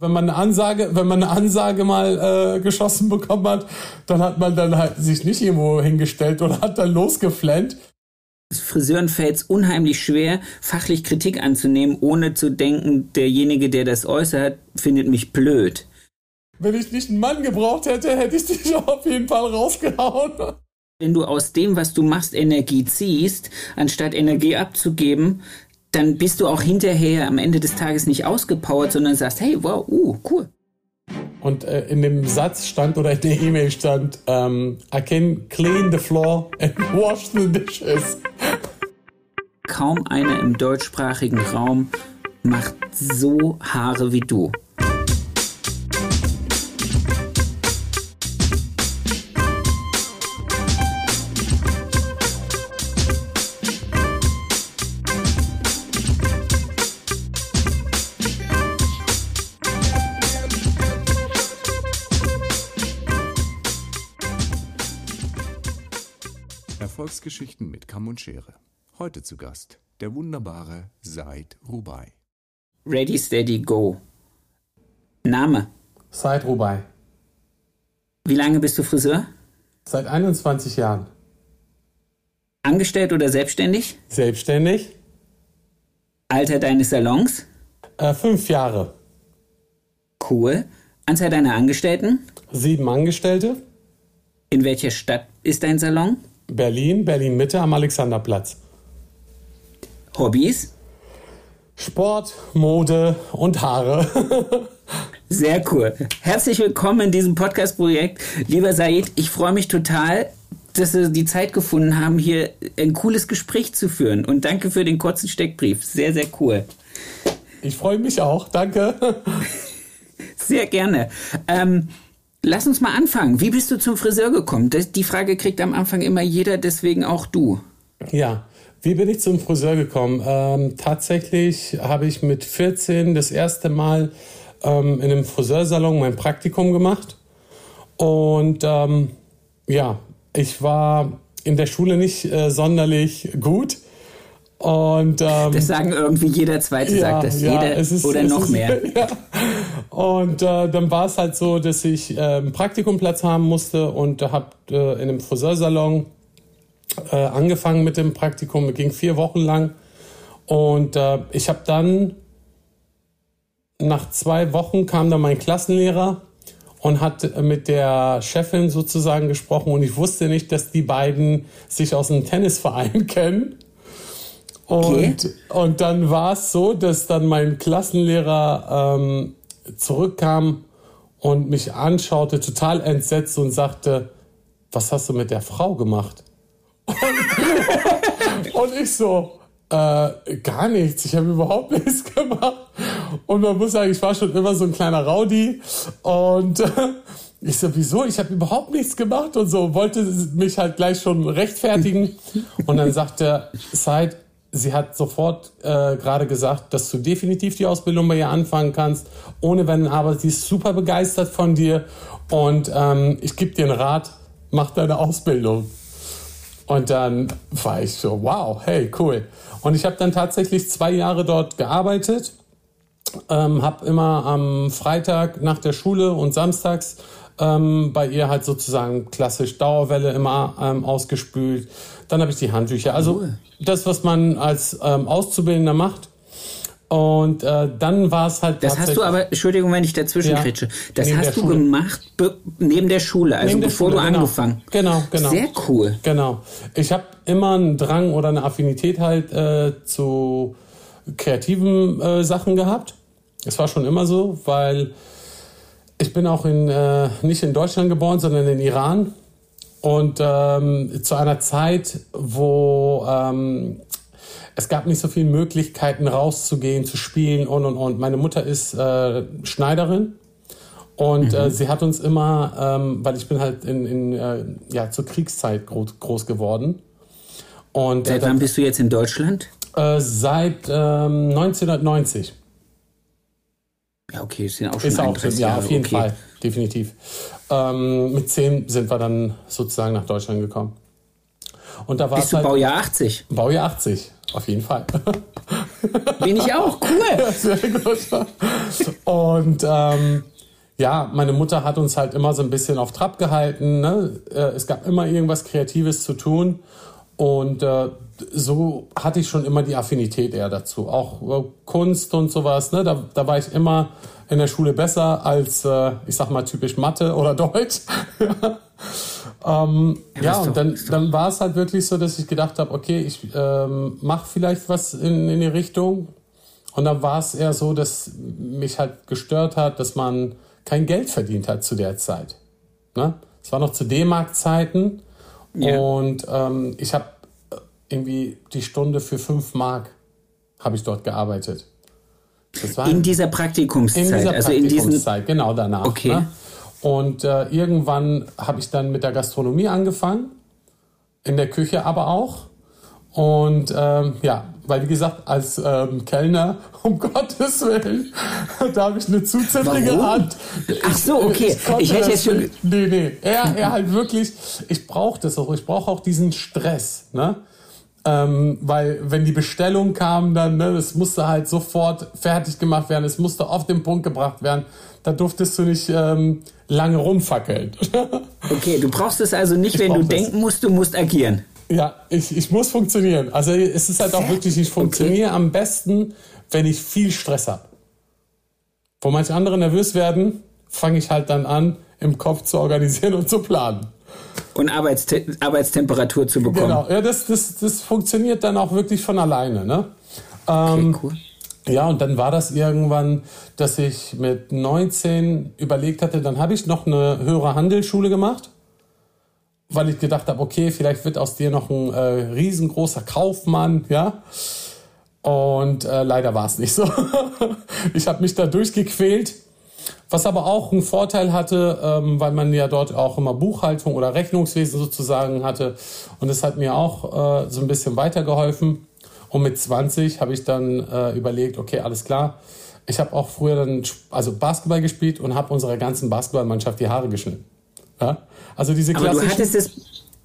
Wenn man eine Ansage, wenn man eine Ansage mal äh, geschossen bekommen hat, dann hat man dann halt sich nicht irgendwo hingestellt oder hat dann losgeflennt. Friseuren fällt es unheimlich schwer, fachlich Kritik anzunehmen, ohne zu denken, derjenige, der das äußert, findet mich blöd. Wenn ich nicht einen Mann gebraucht hätte, hätte ich dich auf jeden Fall rausgehauen. Wenn du aus dem, was du machst, Energie ziehst, anstatt Energie abzugeben, dann bist du auch hinterher am Ende des Tages nicht ausgepowert, sondern sagst, hey, wow, uh, cool. Und äh, in dem Satz stand oder in der E-Mail stand, um, I can clean the floor and wash the dishes. Kaum einer im deutschsprachigen Raum macht so Haare wie du. Erfolgsgeschichten mit Kamm und Schere. Heute zu Gast der wunderbare Said Rubai. Ready, steady, go. Name? Said Rubai. Wie lange bist du Friseur? Seit 21 Jahren. Angestellt oder selbstständig? Selbstständig. Alter deines Salons? Äh, fünf Jahre. Cool. Anzahl deiner Angestellten? Sieben Angestellte. In welcher Stadt ist dein Salon? Berlin, Berlin Mitte am Alexanderplatz. Hobbys? Sport, Mode und Haare. Sehr cool. Herzlich willkommen in diesem Podcast-Projekt. Lieber Said, ich freue mich total, dass Sie die Zeit gefunden haben, hier ein cooles Gespräch zu führen. Und danke für den kurzen Steckbrief. Sehr, sehr cool. Ich freue mich auch. Danke. Sehr gerne. Ähm, lass uns mal anfangen. Wie bist du zum Friseur gekommen? Das, die Frage kriegt am Anfang immer jeder, deswegen auch du. Ja, wie bin ich zum Friseur gekommen? Ähm, tatsächlich habe ich mit 14 das erste Mal ähm, in einem Friseursalon mein Praktikum gemacht. Und ähm, ja, ich war in der Schule nicht äh, sonderlich gut. Und, ähm, das sagen irgendwie jeder Zweite, ja, sagt das. ja, jeder ist, oder noch ist, mehr. Ja. Und äh, dann war es halt so, dass ich äh, einen Praktikumplatz haben musste und habe äh, in einem Friseursalon äh, angefangen mit dem Praktikum. Es ging vier Wochen lang. Und äh, ich habe dann, nach zwei Wochen kam dann mein Klassenlehrer und hat mit der Chefin sozusagen gesprochen. Und ich wusste nicht, dass die beiden sich aus einem Tennisverein kennen. Und, Okay. und dann war es so, dass dann mein Klassenlehrer ähm, zurückkam und mich anschaute, total entsetzt und sagte, was hast du mit der Frau gemacht? Und, ich so, äh, gar nichts, ich habe überhaupt nichts gemacht. Und man muss sagen, ich war schon immer so ein kleiner Rowdy. Und äh, ich so, wieso? Ich habe überhaupt nichts gemacht und so, wollte mich halt gleich schon rechtfertigen. Und dann sagte Said, sie hat sofort äh, gerade gesagt, dass du definitiv die Ausbildung bei ihr anfangen kannst, ohne Wenn, aber sie ist super begeistert von dir und ähm, ich gebe dir einen Rat, mach deine Ausbildung. Und dann war ich so, wow, hey, cool. Und ich habe dann tatsächlich zwei Jahre dort gearbeitet, ähm, habe immer am Freitag nach der Schule und samstags ähm, bei ihr halt sozusagen klassisch Dauerwelle immer ähm, ausgespült. Dann habe ich die Handtücher. Also das, was man als ähm, Auszubildender macht. Und äh, dann war es halt Das hast du aber, Entschuldigung, wenn ich dazwischen Ja. das hast du Schule. gemacht be- neben der Schule, also Neben bevor Schule, du genau. angefangen. Genau, genau. Sehr cool. Genau. Ich habe immer einen Drang oder eine Affinität halt äh, zu kreativen äh, Sachen gehabt. Es war schon immer so, weil ich bin auch in, äh, nicht in Deutschland geboren, sondern in Iran. Und ähm, zu einer Zeit, wo ähm, es gab nicht so viele Möglichkeiten rauszugehen, zu spielen und und und. Meine Mutter ist äh, Schneiderin und äh, sie hat uns immer, ähm, weil ich bin halt in, in äh, ja zur Kriegszeit groß, groß geworden und äh, Seit wann bist du jetzt in Deutschland? äh, seit ähm, 1990 Ja, okay, sind auch schon ist auch 31 ja Jahre. auf jeden okay. Fall definitiv. Ähm, mit zehn sind wir dann sozusagen nach Deutschland gekommen und da war Bist du halt Baujahr 80? Baujahr 80 auf jeden Fall. Bin ich auch, cool. Sehr gut. Und ähm, ja, meine Mutter hat uns halt immer so ein bisschen auf Trab gehalten. Ne? Äh, Es gab immer irgendwas Kreatives zu tun. Und äh, so hatte ich schon immer die Affinität eher dazu. Auch äh, Kunst und sowas. Ne? Da, da war ich immer in der Schule besser als, äh, ich sag mal, typisch Mathe oder Deutsch. ähm, ja, Ja, und doch- dann, dann war es halt wirklich so, dass ich gedacht habe, okay, ich ähm, mache vielleicht was in, in die Richtung. Und dann war es eher so, dass mich halt gestört hat, dass man kein Geld verdient hat zu der Zeit. Ne? Es war noch zu D-Mark-Zeiten Ja. und ähm, ich habe irgendwie die Stunde für 5 Mark habe ich dort gearbeitet. In dieser Praktikumszeit, in dieser also in. Praktikumszeit, genau danach. Okay. Ne? Und äh, irgendwann habe ich dann mit der Gastronomie angefangen, in der Küche aber auch. Und ähm, ja, weil wie gesagt, als ähm, Kellner, um Gottes Willen, da habe ich eine Warum? Hand. Ach so, okay. konnte Ich hätte jetzt schon-. Nee, nee. Er, er halt wirklich, ich brauche das auch. Ich brauche auch diesen Stress, ne? Ähm, weil wenn die Bestellung kam, dann, ne, das musste halt sofort fertig gemacht werden, es musste auf den Punkt gebracht werden. Da durftest du nicht ähm, lange rumfackeln. Okay, du brauchst es also nicht, Ich wenn du das. denken musst, du musst agieren. ja, ich, ich muss funktionieren. Also es ist halt auch wirklich, ich funktioniere am besten, wenn ich viel Stress habe. Wo manche andere nervös werden, fange ich halt dann an, im Kopf zu organisieren und zu planen. Und Arbeitste Arbeitstemperatur zu bekommen. Genau, ja, das, das, das funktioniert dann auch wirklich von alleine. Ne? Ähm, Okay, cool. Ja, und dann war das irgendwann, dass ich mit 19 überlegt hatte, dann habe ich noch eine höhere Handelsschule gemacht, weil ich gedacht habe, okay, vielleicht wird aus dir noch ein äh, riesengroßer Kaufmann, ja. Und äh, leider war es nicht so. ich habe mich da durchgequält, was aber auch einen Vorteil hatte, ähm, weil man ja dort auch immer Buchhaltung oder Rechnungswesen sozusagen hatte. Und das hat mir auch äh, so ein bisschen weitergeholfen. Und mit 20 habe ich dann äh, überlegt, okay, alles klar. Ich habe auch früher dann also Basketball gespielt und habe unserer ganzen Basketballmannschaft die Haare geschnitten. Ja? Also diese Aber du hattest es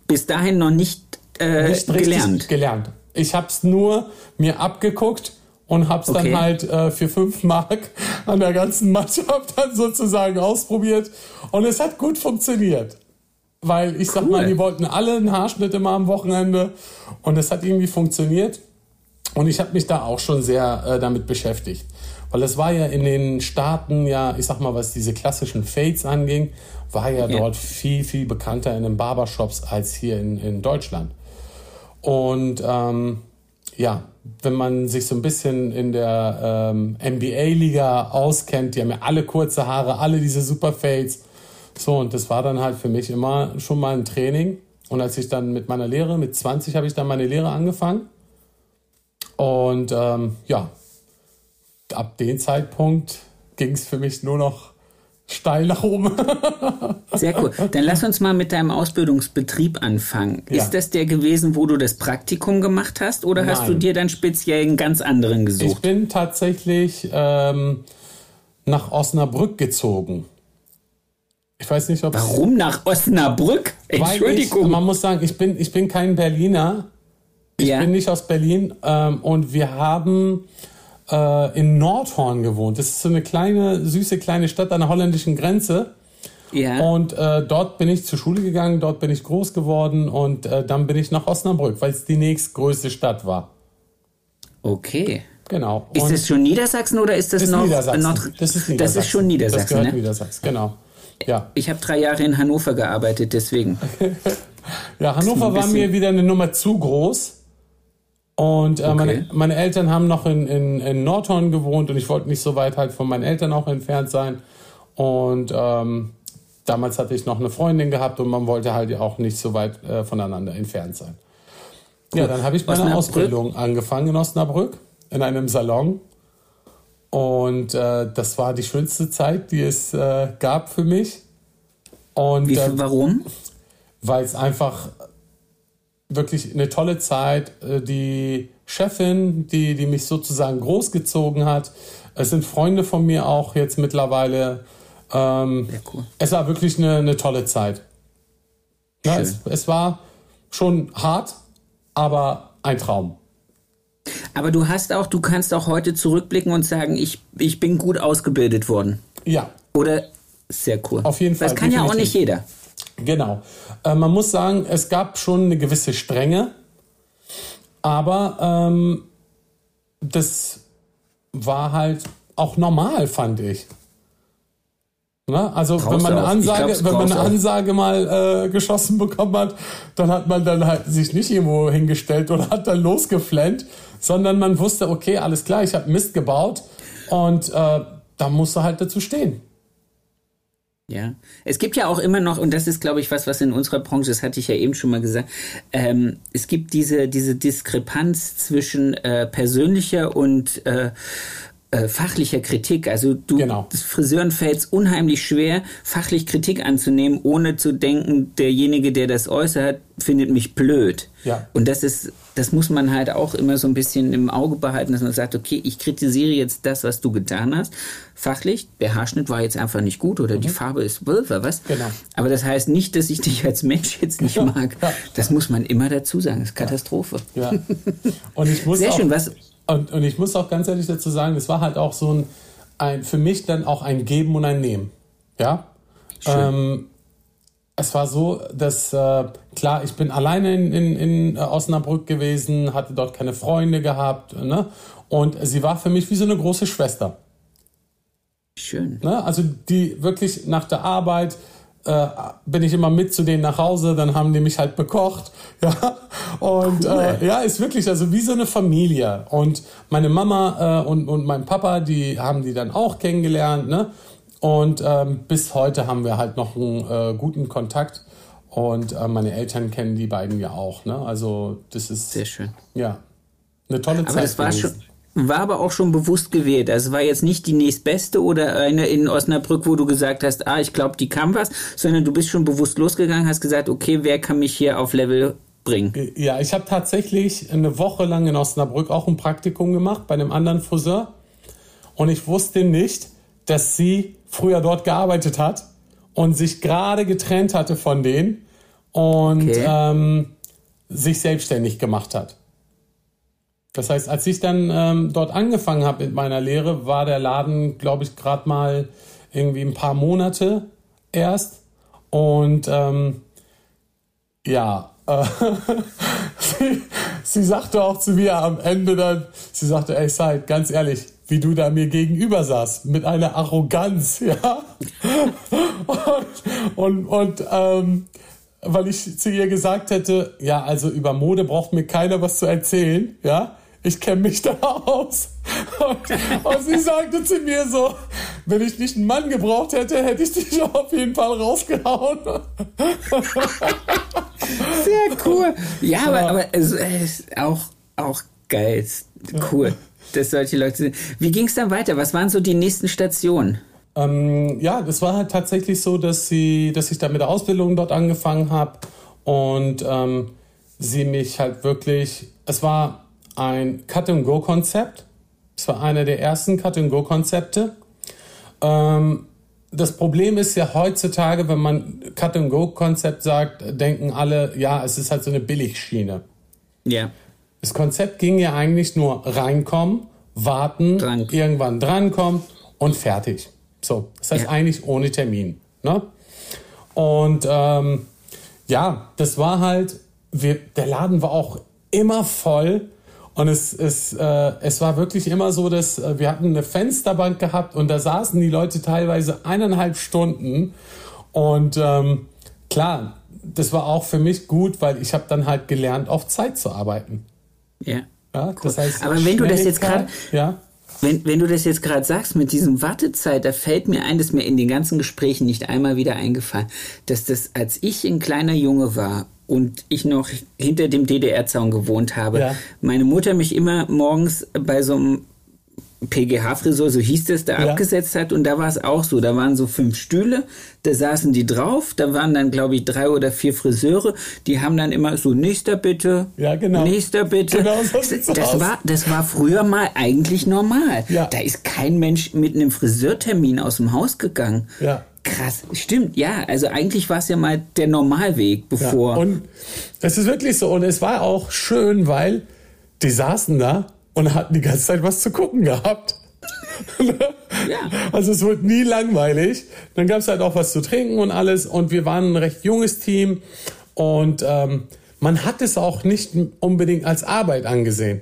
bis dahin noch nicht, äh, nicht gelernt. gelernt. Ich habe es nur mir abgeguckt und habe es Okay. dann halt äh, für fünf Mark an der ganzen Mannschaft dann sozusagen ausprobiert und es hat gut funktioniert. Weil ich sag Cool. mal, die wollten alle einen Haarschnitt immer am Wochenende und es hat irgendwie funktioniert. Und ich habe mich da auch schon sehr äh, damit beschäftigt. Weil es war ja in den Staaten ja, ich sag mal, was diese klassischen Fades anging, war ja, Ja. dort viel, viel bekannter in den Barbershops als hier in, in Deutschland. Und ähm, ja, wenn man sich so ein bisschen in der ähm, NBA-Liga auskennt, die haben ja alle kurze Haare, alle diese Super Fades. So, und das war dann halt für mich immer schon mal ein Training. Und als ich dann mit meiner Lehre, mit 20 habe ich dann meine Lehre angefangen. Und ähm, ja, ab dem Zeitpunkt ging es für mich nur noch steil nach oben. Sehr cool. Dann lass uns mal mit deinem Ausbildungsbetrieb anfangen. Ja. Ist das der gewesen, wo du das Praktikum gemacht hast oder hast Nein. du dir dann speziell einen ganz anderen Ich gesucht? bin tatsächlich ähm, nach Osnabrück gezogen. Ich weiß nicht, ob Warum nach Osnabrück? Weil ich, Entschuldigung. man muss sagen, ich bin, ich bin kein Berliner. Ich ja. bin nicht aus Berlin. Ähm, und wir haben äh, in Nordhorn gewohnt. Das ist so eine kleine, süße kleine Stadt an der holländischen Grenze. ja. Und äh, dort bin ich zur Schule gegangen, dort bin ich groß geworden und äh, dann bin ich nach Osnabrück, weil es die nächstgrößte Stadt war. Okay. Genau. Ist Und das schon Niedersachsen oder ist das, ist noch Niedersachsen. Nord das ist Niedersachsen. Das ist schon Das Niedersachsen, gehört ne? Niedersachsen, genau. Ja. Ich habe drei Jahre in Hannover gearbeitet, deswegen. Ja, Hannover war mir wieder eine Nummer zu groß. Und äh, meine, Okay. meine Eltern haben noch in, in, in Nordhorn gewohnt und ich wollte nicht so weit halt von meinen Eltern auch entfernt sein. Und ähm, damals hatte ich noch eine Freundin gehabt und man wollte halt auch nicht so weit äh, voneinander entfernt sein. Ja, dann habe ich meine Osnabrück? Ausbildung angefangen in Osnabrück, in einem Salon. Und äh, das war die schönste Zeit, die es äh, gab für mich. Und Wie, äh, warum? weil es einfach wirklich eine tolle Zeit, äh, die Chefin, die, die mich sozusagen großgezogen hat. Es sind Freunde von mir auch jetzt mittlerweile. Ähm, Ja, cool. Es war wirklich eine, eine tolle Zeit. Ja, es, es war schon hart, aber ein Traum. Aber du hast auch, du kannst auch heute zurückblicken und sagen, ich, ich bin gut ausgebildet worden. Ja. Oder sehr cool. Auf jeden Fall. Das kann definitiv. ja auch nicht jeder. Genau. Äh, man muss sagen, es gab schon eine gewisse Strenge, aber ähm, das war halt auch normal, fand ich. Ne? Also Traust wenn man eine Ansage, wenn man eine Ansage mal äh, geschossen bekommen hat, dann hat man dann halt sich nicht irgendwo hingestellt oder hat dann losgeflennt, sondern man wusste, okay, alles klar, ich habe Mist gebaut und äh, da musst du halt dazu stehen. Ja, es gibt ja auch immer noch, und das ist, glaube ich, was, was in unserer Branche, das hatte ich ja eben schon mal gesagt, ähm, es gibt diese, diese Diskrepanz zwischen äh, persönlicher und äh, äh, fachlicher Kritik. Also du genau. Friseuren fällt es unheimlich schwer, fachlich Kritik anzunehmen, ohne zu denken, derjenige, der das äußert, findet mich blöd. Ja. Und das ist, das muss man halt auch immer so ein bisschen im Auge behalten, dass man sagt, okay, ich kritisiere jetzt das, was du getan hast. Fachlich, der Haarschnitt war jetzt einfach nicht gut oder mhm. die Farbe ist was. Genau. Aber das heißt nicht, dass ich dich als Mensch jetzt nicht mag. Ja. Das muss man immer dazu sagen. Das ist Katastrophe. Ja. Und ich muss Sehr schön. Was, und, und ich muss auch ganz ehrlich dazu sagen, es war halt auch so ein, ein für mich dann auch ein Geben und ein Nehmen. Ja. Ähm, es war so, dass äh, klar, ich bin alleine in, in, in Osnabrück gewesen, hatte dort keine Freunde gehabt, ne? Und sie war für mich wie so eine große Schwester. Schön. Ne? Also die wirklich nach der Arbeit äh, bin ich immer mit zu denen nach Hause, dann haben die mich halt bekocht, ja. Und cool. äh, ja, ist wirklich also wie so eine Familie. Und meine Mama äh, und, und mein Papa, die haben die dann auch kennengelernt, ne? Und ähm, bis heute haben wir halt noch einen äh, guten Kontakt. Und äh, meine Eltern kennen die beiden ja auch, ne? Also das ist sehr schön. Ja, eine tolle Aber Zeit. Das war schon war aber auch schon bewusst gewählt. Also war jetzt nicht die nächstbeste oder eine in Osnabrück, wo du gesagt hast, ah, ich glaube, die kann was, sondern du bist schon bewusst losgegangen, hast gesagt, okay, wer kann mich hier auf Level bringen? Ja, ich habe tatsächlich eine Woche lang in Osnabrück auch ein Praktikum gemacht bei einem anderen Friseur und ich wusste nicht, dass sie früher dort gearbeitet hat und sich gerade getrennt hatte von denen und okay. ähm, sich selbstständig gemacht hat. Das heißt, als ich dann ähm, dort angefangen habe mit meiner Lehre, war der Laden, glaube ich, gerade mal irgendwie ein paar Monate erst. Und ähm, ja, äh, sie, sie, sagte auch zu mir am Ende dann, sie sagte, ey Said, ganz ehrlich, wie du da mir gegenüber saßt, mit einer Arroganz, ja. und und, und ähm, weil ich zu ihr gesagt hätte, ja, also über Mode braucht mir keiner was zu erzählen, ja ich kenne mich da aus. Und, und, sie sagte zu mir so, wenn ich nicht einen Mann gebraucht hätte, hätte ich dich auf jeden Fall rausgehauen. Sehr cool. Ja, ja. aber, aber ist auch, auch geil. Cool, dass solche Leute sind. Wie ging es dann weiter? Was waren so die nächsten Stationen? Ähm, ja, das war halt tatsächlich so, dass sie, dass ich da mit der Ausbildung dort angefangen habe und ähm, sie mich halt wirklich, es war ein Cut-and-Go-Konzept. Es war einer der ersten Cut-and-Go-Konzepte. Ähm, das Problem ist ja heutzutage, wenn man Cut-and-Go-Konzept sagt, denken alle, ja, es ist halt so eine Billigschiene. Ja. Yeah. Das Konzept ging ja eigentlich nur reinkommen, warten, Dran. irgendwann drankommen und fertig. So, das heißt ja. eigentlich ohne Termin. Ne? Und ähm, ja, das war halt, wir, der Laden war auch immer voll und es, es, äh, es war wirklich immer so, dass äh, wir hatten eine Fensterbank gehabt und da saßen die Leute teilweise eineinhalb Stunden. Und ähm, klar, das war auch für mich gut, weil ich habe dann halt gelernt, auf Zeit zu arbeiten. Ja. ja cool. das heißt, Aber wenn du das jetzt gerade ja? Wenn, wenn du das jetzt gerade sagst mit diesem Wartezeit, da fällt mir ein, dass mir in den ganzen Gesprächen nicht einmal wieder eingefallen, dass das, als ich ein kleiner Junge war und ich noch hinter dem DDR-Zaun gewohnt habe, ja. meine Mutter mich immer morgens bei so einem PGH-Frisur, so hieß es, da ja. abgesetzt hat. Und da war es auch so. Da waren so fünf Stühle, da saßen die drauf. Da waren dann, glaube ich, drei oder vier Friseure. Die haben dann immer so, nächster bitte. Ja, genau. Nächster bitte. Genau so das, war, das war früher mal eigentlich normal. Ja. Da ist kein Mensch mit einem Friseurtermin aus dem Haus gegangen. Ja. Krass, stimmt, ja. Also eigentlich war es ja mal der Normalweg, bevor. Ja, und es ist wirklich so. Und es war auch schön, weil die saßen da und hatten die ganze Zeit was zu gucken gehabt. ja. Also es wurde nie langweilig. Dann gab es halt auch was zu trinken und alles. Und wir waren ein recht junges Team. Und ähm, man hat es auch nicht unbedingt als Arbeit angesehen.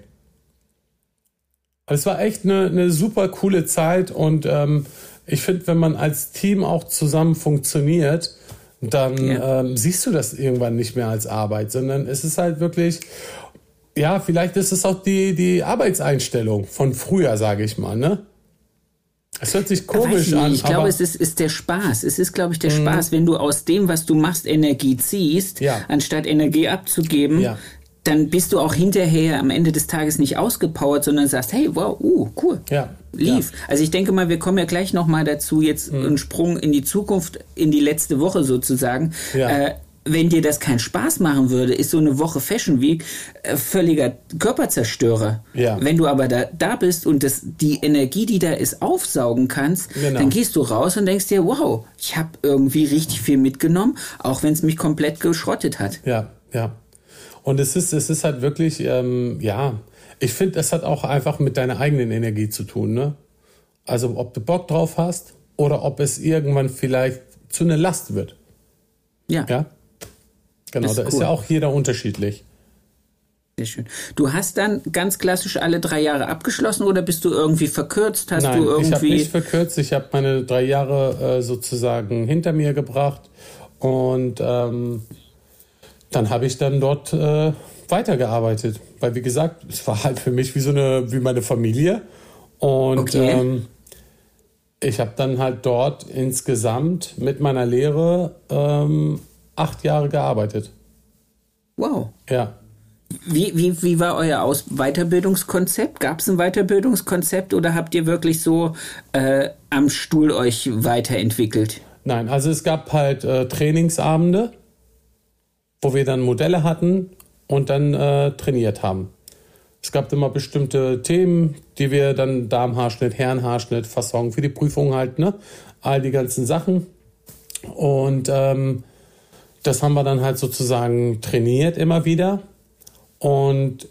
Es war echt eine, eine super coole Zeit und ähm, ich finde, wenn man als Team auch zusammen funktioniert, dann ja. ähm, siehst du das irgendwann nicht mehr als Arbeit, sondern es ist halt wirklich, ja, vielleicht ist es auch die, die Arbeitseinstellung von früher, sage ich mal, ne? Es hört sich komisch ich an. Ich glaube, es ist, ist der Spaß. Es ist, glaube ich, der mhm. Spaß, wenn du aus dem, was du machst, Energie ziehst, ja. anstatt Energie abzugeben, ja dann bist du auch hinterher am Ende des Tages nicht ausgepowert, sondern sagst, hey, wow, uh, cool. Ja. Lief. Ja. Also ich denke mal, wir kommen ja gleich nochmal dazu, jetzt mhm. einen Sprung in die Zukunft, in die letzte Woche sozusagen. Ja. Äh, wenn dir das keinen Spaß machen würde, ist so eine Woche Fashion Week äh, völliger Körperzerstörer. Ja. Wenn du aber da, da bist und das, die Energie, die da ist, aufsaugen kannst, genau. dann gehst du raus und denkst dir, wow, ich habe irgendwie richtig viel mitgenommen, auch wenn es mich komplett geschrottet hat. Ja, ja. Und es ist, es ist halt wirklich, ähm, ja, ich finde, es hat auch einfach mit deiner eigenen Energie zu tun, ne? Also ob du Bock drauf hast oder ob es irgendwann vielleicht zu einer Last wird. Ja. Ja. Genau, ist da cool. ist ja auch jeder unterschiedlich. Sehr schön. Du hast dann ganz klassisch alle drei Jahre abgeschlossen oder bist du irgendwie verkürzt? Hast Nein, du irgendwie. Ich habe nicht verkürzt. Ich habe meine drei Jahre äh, sozusagen hinter mir gebracht und ähm, dann habe ich dann dort äh, weitergearbeitet. Weil wie gesagt, es war halt für mich wie so eine, wie meine Familie. Und okay. ähm, ich habe dann halt dort insgesamt mit meiner Lehre ähm, acht Jahre gearbeitet. Wow. Ja. Wie, wie, wie war euer Aus Weiterbildungskonzept? Gab es ein Weiterbildungskonzept oder habt ihr wirklich so äh, am Stuhl euch weiterentwickelt? Nein, also es gab halt äh, Trainingsabende wo wir dann Modelle hatten und dann äh, trainiert haben. Es gab immer bestimmte Themen, die wir dann Darmhaarschnitt, Herrenhaarschnitt, Fasson für die Prüfung halt, ne? All die ganzen Sachen. Und ähm, das haben wir dann halt sozusagen trainiert immer wieder. Und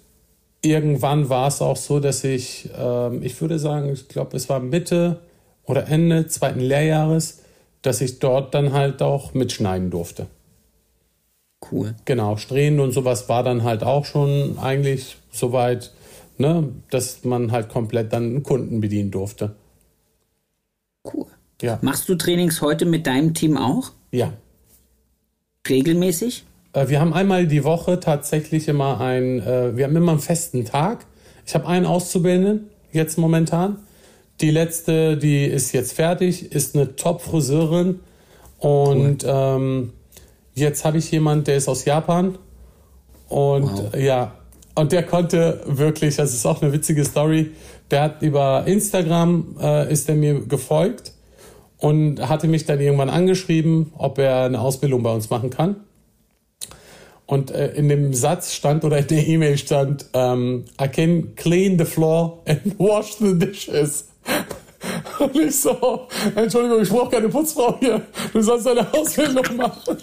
irgendwann war es auch so, dass ich, ähm, ich würde sagen, ich glaube, es war Mitte oder Ende zweiten Lehrjahres, dass ich dort dann halt auch mitschneiden durfte. Cool. Genau, Strähnen und sowas war dann halt auch schon eigentlich soweit, ne, dass man halt komplett dann einen Kunden bedienen durfte. Cool. Ja. Machst du Trainings heute mit deinem Team auch? Ja. Regelmäßig? Äh, wir haben einmal die Woche tatsächlich immer einen, äh, wir haben immer einen festen Tag. Ich habe einen Auszubildenden jetzt momentan. Die letzte, die ist jetzt fertig, ist eine Top-Friseurin und cool. ähm, Jetzt habe ich jemanden, der ist aus Japan und wow. ja, und der konnte wirklich, das ist auch eine witzige Story, der hat über Instagram, äh, ist er mir gefolgt und hatte mich dann irgendwann angeschrieben, ob er eine Ausbildung bei uns machen kann. Und äh, in dem Satz stand oder in der E-Mail stand, ähm, I can clean the floor and wash the dishes. Und ich so, Entschuldigung, ich brauche keine Putzfrau hier. Du sollst deine Ausbildung machen.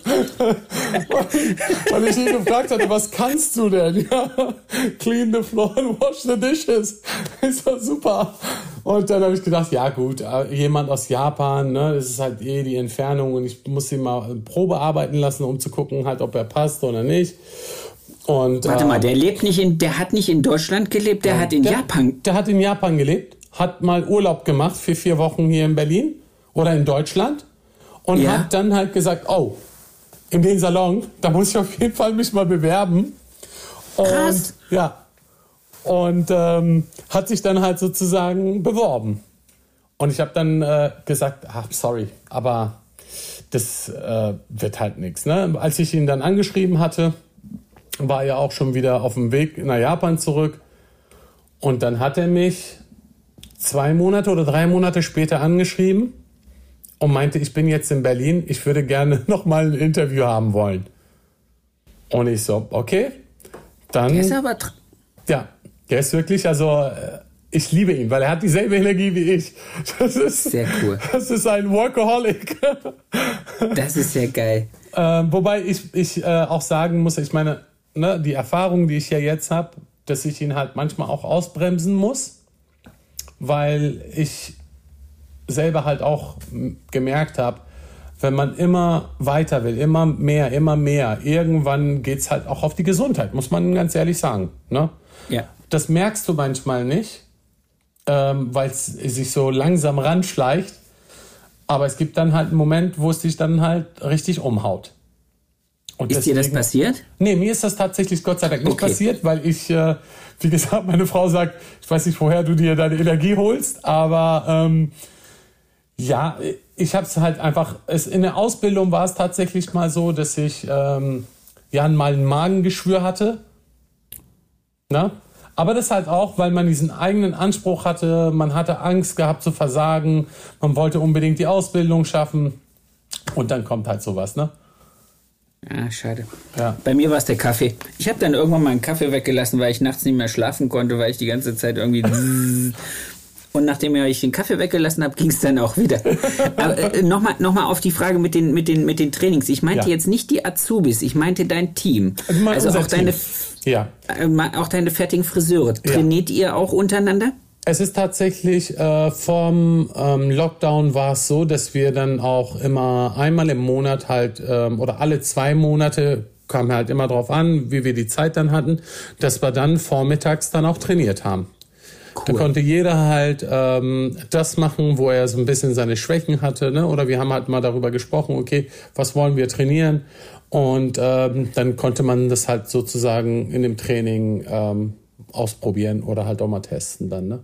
weil, ich ihn gefragt hatte, was kannst du denn? Ja, clean the floor and wash the dishes. Ist doch super. Und dann habe ich gedacht, ja gut, äh, jemand aus Japan, ne, das ist halt eh die Entfernung und ich muss ihn mal Probe arbeiten lassen, um zu gucken, halt, ob er passt oder nicht. Und, Warte äh, mal, der lebt nicht in, der hat nicht in Deutschland gelebt, der hat in der, Japan. Der hat in Japan gelebt hat mal Urlaub gemacht für vier Wochen hier in Berlin oder in Deutschland und ja. hat dann halt gesagt, oh, in den Salon, da muss ich auf jeden Fall mich mal bewerben. Und Krass. ja, und ähm, hat sich dann halt sozusagen beworben. Und ich habe dann äh, gesagt, ach, sorry, aber das äh, wird halt nichts. Ne? Als ich ihn dann angeschrieben hatte, war er auch schon wieder auf dem Weg nach Japan zurück. Und dann hat er mich zwei Monate oder drei Monate später angeschrieben und meinte, ich bin jetzt in Berlin, ich würde gerne noch mal ein Interview haben wollen. Und ich so, okay, dann. Der ist aber. Ja, der ist wirklich, also äh, ich liebe ihn, weil er hat dieselbe Energie wie ich. Das ist sehr cool. Das ist ein Workaholic. Das ist sehr geil. Äh, wobei ich, ich äh, auch sagen muss, ich meine, ne, die Erfahrung, die ich ja jetzt habe, dass ich ihn halt manchmal auch ausbremsen muss, weil ich selber halt auch gemerkt habe, wenn man immer weiter will, immer mehr, immer mehr, irgendwann geht es halt auch auf die Gesundheit, muss man ganz ehrlich sagen. Ne? Ja. Das merkst du manchmal nicht, ähm, weil es sich so langsam ranschleicht. Aber es gibt dann halt einen Moment, wo es dich dann halt richtig umhaut. Und ist deswegen, dir das passiert? Nee, mir ist das tatsächlich Gott sei Dank nicht okay. passiert, weil ich, äh, wie gesagt, meine Frau sagt, ich weiß nicht, woher du dir deine Energie holst, aber ähm, ja, ich habe es halt einfach, es, in der Ausbildung war es tatsächlich mal so, dass ich ähm, ja mal ein Magengeschwür hatte. Na? Aber das halt auch, weil man diesen eigenen Anspruch hatte, man hatte Angst gehabt zu versagen, man wollte unbedingt die Ausbildung schaffen und dann kommt halt sowas, ne? Ah, schade. Ja. Bei mir war es der Kaffee. Ich habe dann irgendwann mal einen Kaffee weggelassen, weil ich nachts nicht mehr schlafen konnte, weil ich die ganze Zeit irgendwie Und nachdem ich den Kaffee weggelassen habe, ging es dann auch wieder. Aber äh, nochmal noch mal auf die Frage mit den, mit den, mit den Trainings. Ich meinte ja. jetzt nicht die Azubis, ich meinte dein Team. Also, also auch deine, ja. äh, auch deine fertigen Friseure. Trainiert ja. ihr auch untereinander? Es ist tatsächlich äh, vom ähm, Lockdown war es so, dass wir dann auch immer einmal im Monat halt ähm, oder alle zwei Monate kam halt immer drauf an, wie wir die Zeit dann hatten, dass wir dann vormittags dann auch trainiert haben. Cool. Da konnte jeder halt ähm, das machen, wo er so ein bisschen seine Schwächen hatte. Ne? Oder wir haben halt mal darüber gesprochen, okay, was wollen wir trainieren? Und ähm, dann konnte man das halt sozusagen in dem Training ähm, ausprobieren oder halt auch mal testen dann. Ne?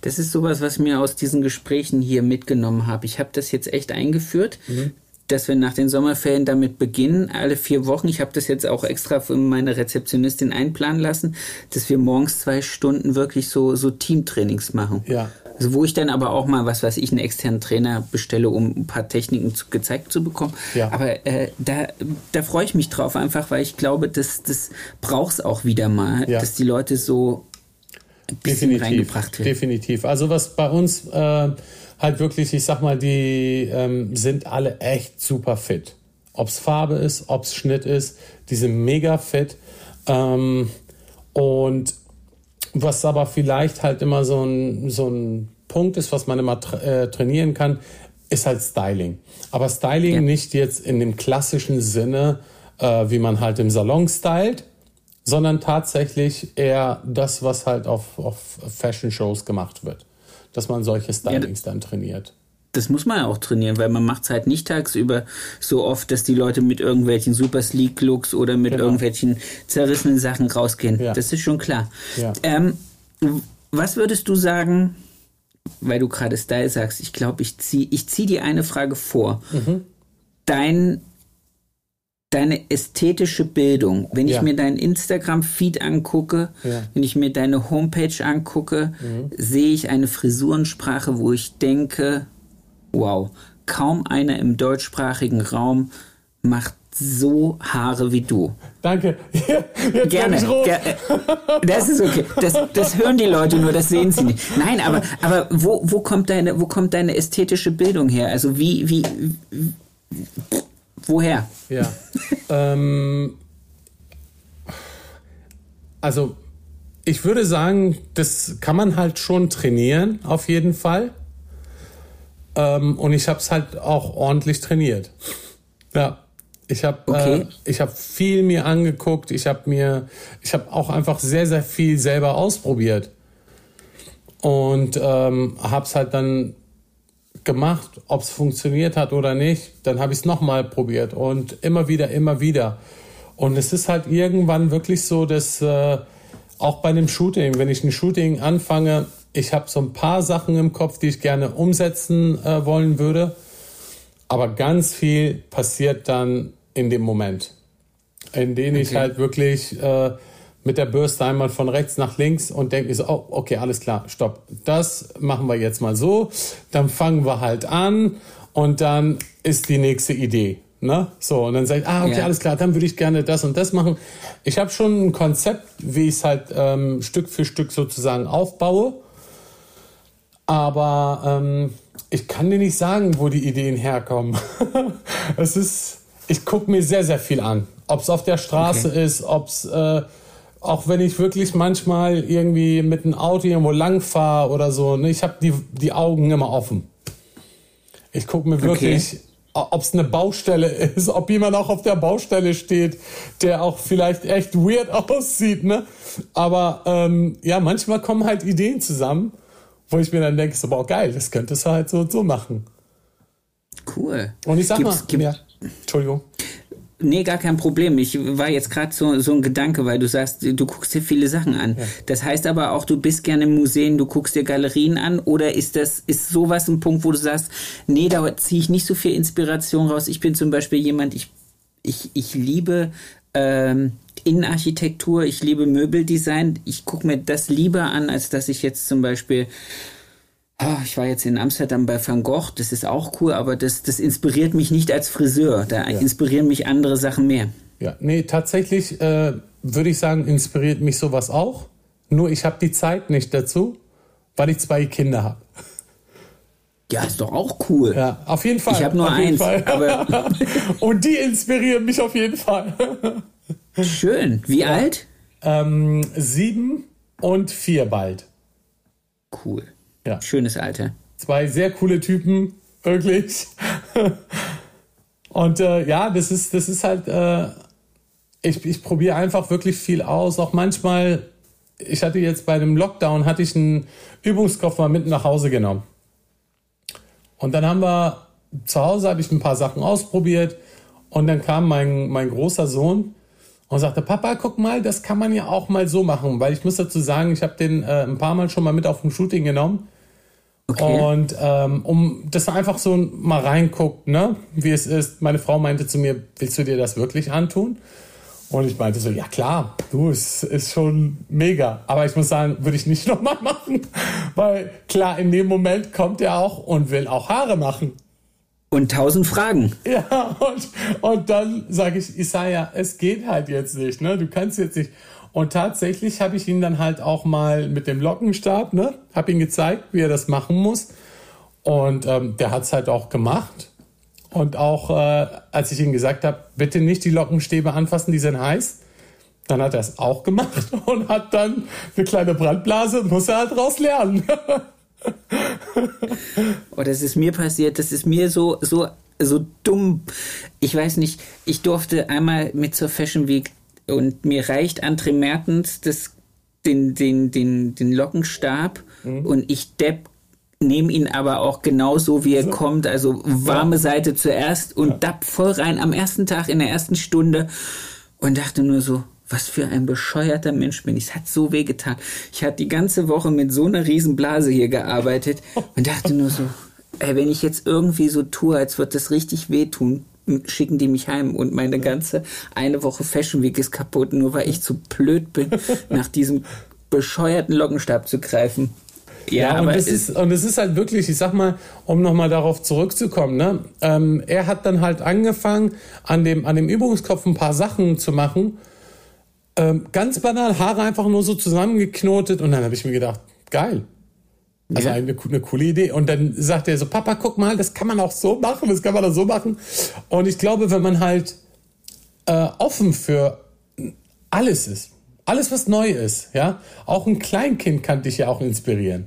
Das ist sowas, was mir aus diesen Gesprächen hier mitgenommen habe. Ich habe das jetzt echt eingeführt. Mhm dass wir nach den Sommerferien damit beginnen, alle vier Wochen. Ich habe das jetzt auch extra für meine Rezeptionistin einplanen lassen, dass wir morgens zwei Stunden wirklich so, so Teamtrainings machen. Ja. Also wo ich dann aber auch mal, was weiß ich, einen externen Trainer bestelle, um ein paar Techniken zu, gezeigt zu bekommen. Ja. Aber äh, da, da freue ich mich drauf, einfach weil ich glaube, das, das braucht es auch wieder mal, ja. dass die Leute so ein bisschen definitiv, reingebracht werden. Definitiv. Also was bei uns... Äh, halt wirklich, ich sag mal, die ähm, sind alle echt super fit. Ob's Farbe ist, ob's Schnitt ist, die sind mega fit. Ähm, und was aber vielleicht halt immer so ein, so ein Punkt ist, was man immer tra äh, trainieren kann, ist halt Styling. Aber Styling ja. nicht jetzt in dem klassischen Sinne, äh, wie man halt im Salon stylt, sondern tatsächlich eher das, was halt auf, auf Fashion-Shows gemacht wird dass man solche Stylings ja, dann trainiert. Das muss man ja auch trainieren, weil man macht es halt nicht tagsüber so oft, dass die Leute mit irgendwelchen super sleek Looks oder mit genau. irgendwelchen zerrissenen Sachen rausgehen. Ja. Das ist schon klar. Ja. Ähm, was würdest du sagen, weil du gerade Style sagst, ich glaube, ich ziehe ich zieh dir eine Frage vor. Mhm. Dein deine ästhetische Bildung, wenn ja. ich mir deinen Instagram-Feed angucke, ja. wenn ich mir deine Homepage angucke, mhm. sehe ich eine Frisurensprache, wo ich denke, wow, kaum einer im deutschsprachigen Raum macht so Haare wie du. Danke. Jetzt Gerne. Ger das ist okay. Das, das hören die Leute nur, das sehen sie nicht. Nein, aber, aber wo, wo, kommt deine, wo kommt deine ästhetische Bildung her? Also wie, wie, wie Woher? Ja. ähm, also, ich würde sagen, das kann man halt schon trainieren, auf jeden Fall. Ähm, und ich habe es halt auch ordentlich trainiert. Ja. Ich habe okay. äh, ich habe viel mir angeguckt. Ich habe mir, ich habe auch einfach sehr sehr viel selber ausprobiert und ähm, habe es halt dann gemacht, ob es funktioniert hat oder nicht. Dann habe ich es nochmal probiert und immer wieder, immer wieder. Und es ist halt irgendwann wirklich so, dass äh, auch bei einem Shooting, wenn ich ein Shooting anfange, ich habe so ein paar Sachen im Kopf, die ich gerne umsetzen äh, wollen würde. Aber ganz viel passiert dann in dem Moment, in dem okay. ich halt wirklich äh, mit der Bürste einmal von rechts nach links und denke so, oh, okay, alles klar, stopp. Das machen wir jetzt mal so. Dann fangen wir halt an und dann ist die nächste Idee. Ne? So, und dann sage ich, ah, okay, ja. alles klar, dann würde ich gerne das und das machen. Ich habe schon ein Konzept, wie ich es halt ähm, Stück für Stück sozusagen aufbaue. Aber ähm, ich kann dir nicht sagen, wo die Ideen herkommen. es ist, ich gucke mir sehr, sehr viel an. Ob es auf der Straße okay. ist, ob es äh, auch wenn ich wirklich manchmal irgendwie mit einem Auto irgendwo lang fahre oder so, ne, ich habe die, die Augen immer offen. Ich gucke mir wirklich, okay. ob es eine Baustelle ist, ob jemand auch auf der Baustelle steht, der auch vielleicht echt weird aussieht. Ne? Aber ähm, ja, manchmal kommen halt Ideen zusammen, wo ich mir dann denke, so, boah, geil, das könntest du halt so und so machen. Cool. Und ich sag gibt's, mal, gibt's, ja, Entschuldigung. Nee, gar kein Problem. Ich war jetzt gerade so, so ein Gedanke, weil du sagst, du guckst dir viele Sachen an. Ja. Das heißt aber auch, du bist gerne im Museen, du guckst dir Galerien an oder ist das, ist sowas ein Punkt, wo du sagst, nee, da ziehe ich nicht so viel Inspiration raus. Ich bin zum Beispiel jemand, ich, ich, ich liebe ähm, Innenarchitektur, ich liebe Möbeldesign. Ich gucke mir das lieber an, als dass ich jetzt zum Beispiel ich war jetzt in Amsterdam bei Van Gogh, das ist auch cool, aber das, das inspiriert mich nicht als Friseur. Da ja. inspirieren mich andere Sachen mehr. Ja, nee, tatsächlich äh, würde ich sagen, inspiriert mich sowas auch. Nur ich habe die Zeit nicht dazu, weil ich zwei Kinder habe. Ja, ist doch auch cool. Ja, auf jeden Fall. Ich habe nur eins. Aber Und die inspirieren mich auf jeden Fall. Schön. Wie ja. alt? Ähm, sieben und vier bald. Cool. Ja. Schönes Alter. Zwei sehr coole Typen, wirklich. Und äh, ja, das ist, das ist halt, äh, ich, ich probiere einfach wirklich viel aus. Auch manchmal, ich hatte jetzt bei dem Lockdown, hatte ich einen Übungskoffer mit nach Hause genommen. Und dann haben wir, zu Hause habe ich ein paar Sachen ausprobiert. Und dann kam mein, mein großer Sohn und sagte, Papa, guck mal, das kann man ja auch mal so machen. Weil ich muss dazu sagen, ich habe den äh, ein paar Mal schon mal mit auf dem Shooting genommen. Okay. Und ähm, um dass man einfach so mal reinguckt, ne, wie es ist. Meine Frau meinte zu mir, willst du dir das wirklich antun? Und ich meinte so, ja klar, du, es ist schon mega. Aber ich muss sagen, würde ich nicht nochmal machen. Weil klar, in dem Moment kommt er auch und will auch Haare machen. Und tausend Fragen. Ja, und, und dann sage ich, Isaiah, es geht halt jetzt nicht, ne? Du kannst jetzt nicht. Und tatsächlich habe ich ihn dann halt auch mal mit dem Lockenstab, ne, habe ihm gezeigt, wie er das machen muss. Und ähm, der hat es halt auch gemacht. Und auch äh, als ich ihm gesagt habe, bitte nicht die Lockenstäbe anfassen, die sind heiß, dann hat er es auch gemacht und hat dann eine kleine Brandblase muss er halt raus lernen. oh, das ist mir passiert, das ist mir so, so, so dumm. Ich weiß nicht, ich durfte einmal mit zur Fashion Week und mir reicht André Mertens das, den, den, den, den Lockenstab mhm. und ich depp nehme ihn aber auch genauso, wie er so. kommt. Also warme ja. Seite zuerst und ja. dapp voll rein am ersten Tag in der ersten Stunde und dachte nur so, was für ein bescheuerter Mensch bin ich. Es hat so weh getan. Ich hatte die ganze Woche mit so einer riesen Blase hier gearbeitet und dachte nur so, ey, wenn ich jetzt irgendwie so tue, als würde das richtig wehtun, schicken die mich heim und meine ganze eine Woche Fashion Week ist kaputt, nur weil ich zu blöd bin, nach diesem bescheuerten Lockenstab zu greifen. Ja, ja und, es ist, und es ist halt wirklich, ich sag mal, um nochmal darauf zurückzukommen, ne? Ähm, er hat dann halt angefangen, an dem, an dem Übungskopf ein paar Sachen zu machen. Ähm, ganz banal, Haare einfach nur so zusammengeknotet und dann habe ich mir gedacht, geil, also eine, eine coole Idee. Und dann sagt er so, Papa, guck mal, das kann man auch so machen, das kann man auch so machen. Und ich glaube, wenn man halt äh, offen für alles ist, alles was neu ist, ja, auch ein Kleinkind kann dich ja auch inspirieren.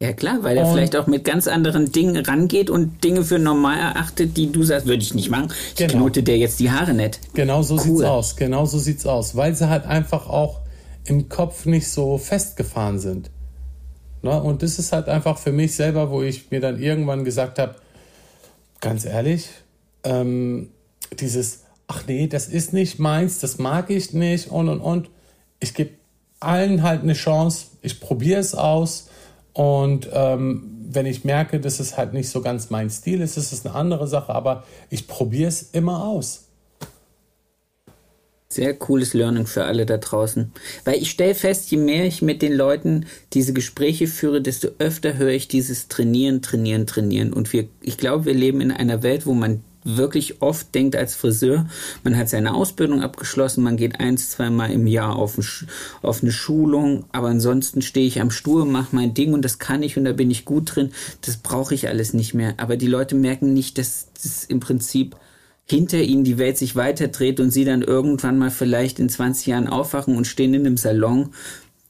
Ja klar, weil er und vielleicht auch mit ganz anderen Dingen rangeht und Dinge für normal erachtet, die du sagst, würde ich nicht machen. Ich genau. knote dir jetzt die Haare nicht. Genau so cool. sieht's aus. Genau so sieht's aus, weil sie halt einfach auch im Kopf nicht so festgefahren sind. Ne? Und das ist halt einfach für mich selber, wo ich mir dann irgendwann gesagt habe, ganz ehrlich, ähm, dieses, ach nee, das ist nicht meins, das mag ich nicht und und und. Ich gebe allen halt eine Chance, ich probiere es aus und ähm, wenn ich merke, das ist halt nicht so ganz mein Stil ist, ist es eine andere Sache, aber ich probiere es immer aus. Sehr cooles Learning für alle da draußen. Weil ich stelle fest, je mehr ich mit den Leuten diese Gespräche führe, desto öfter höre ich dieses Trainieren, Trainieren, Trainieren. Und wir, ich glaube, wir leben in einer Welt, wo man wirklich oft denkt als Friseur, man hat seine Ausbildung abgeschlossen, man geht eins, zweimal im Jahr auf, ein, auf eine Schulung, aber ansonsten stehe ich am Stuhl, mache mein Ding und das kann ich und da bin ich gut drin. Das brauche ich alles nicht mehr. Aber die Leute merken nicht, dass das im Prinzip hinter ihnen die Welt sich weiterdreht und sie dann irgendwann mal vielleicht in 20 Jahren aufwachen und stehen in einem Salon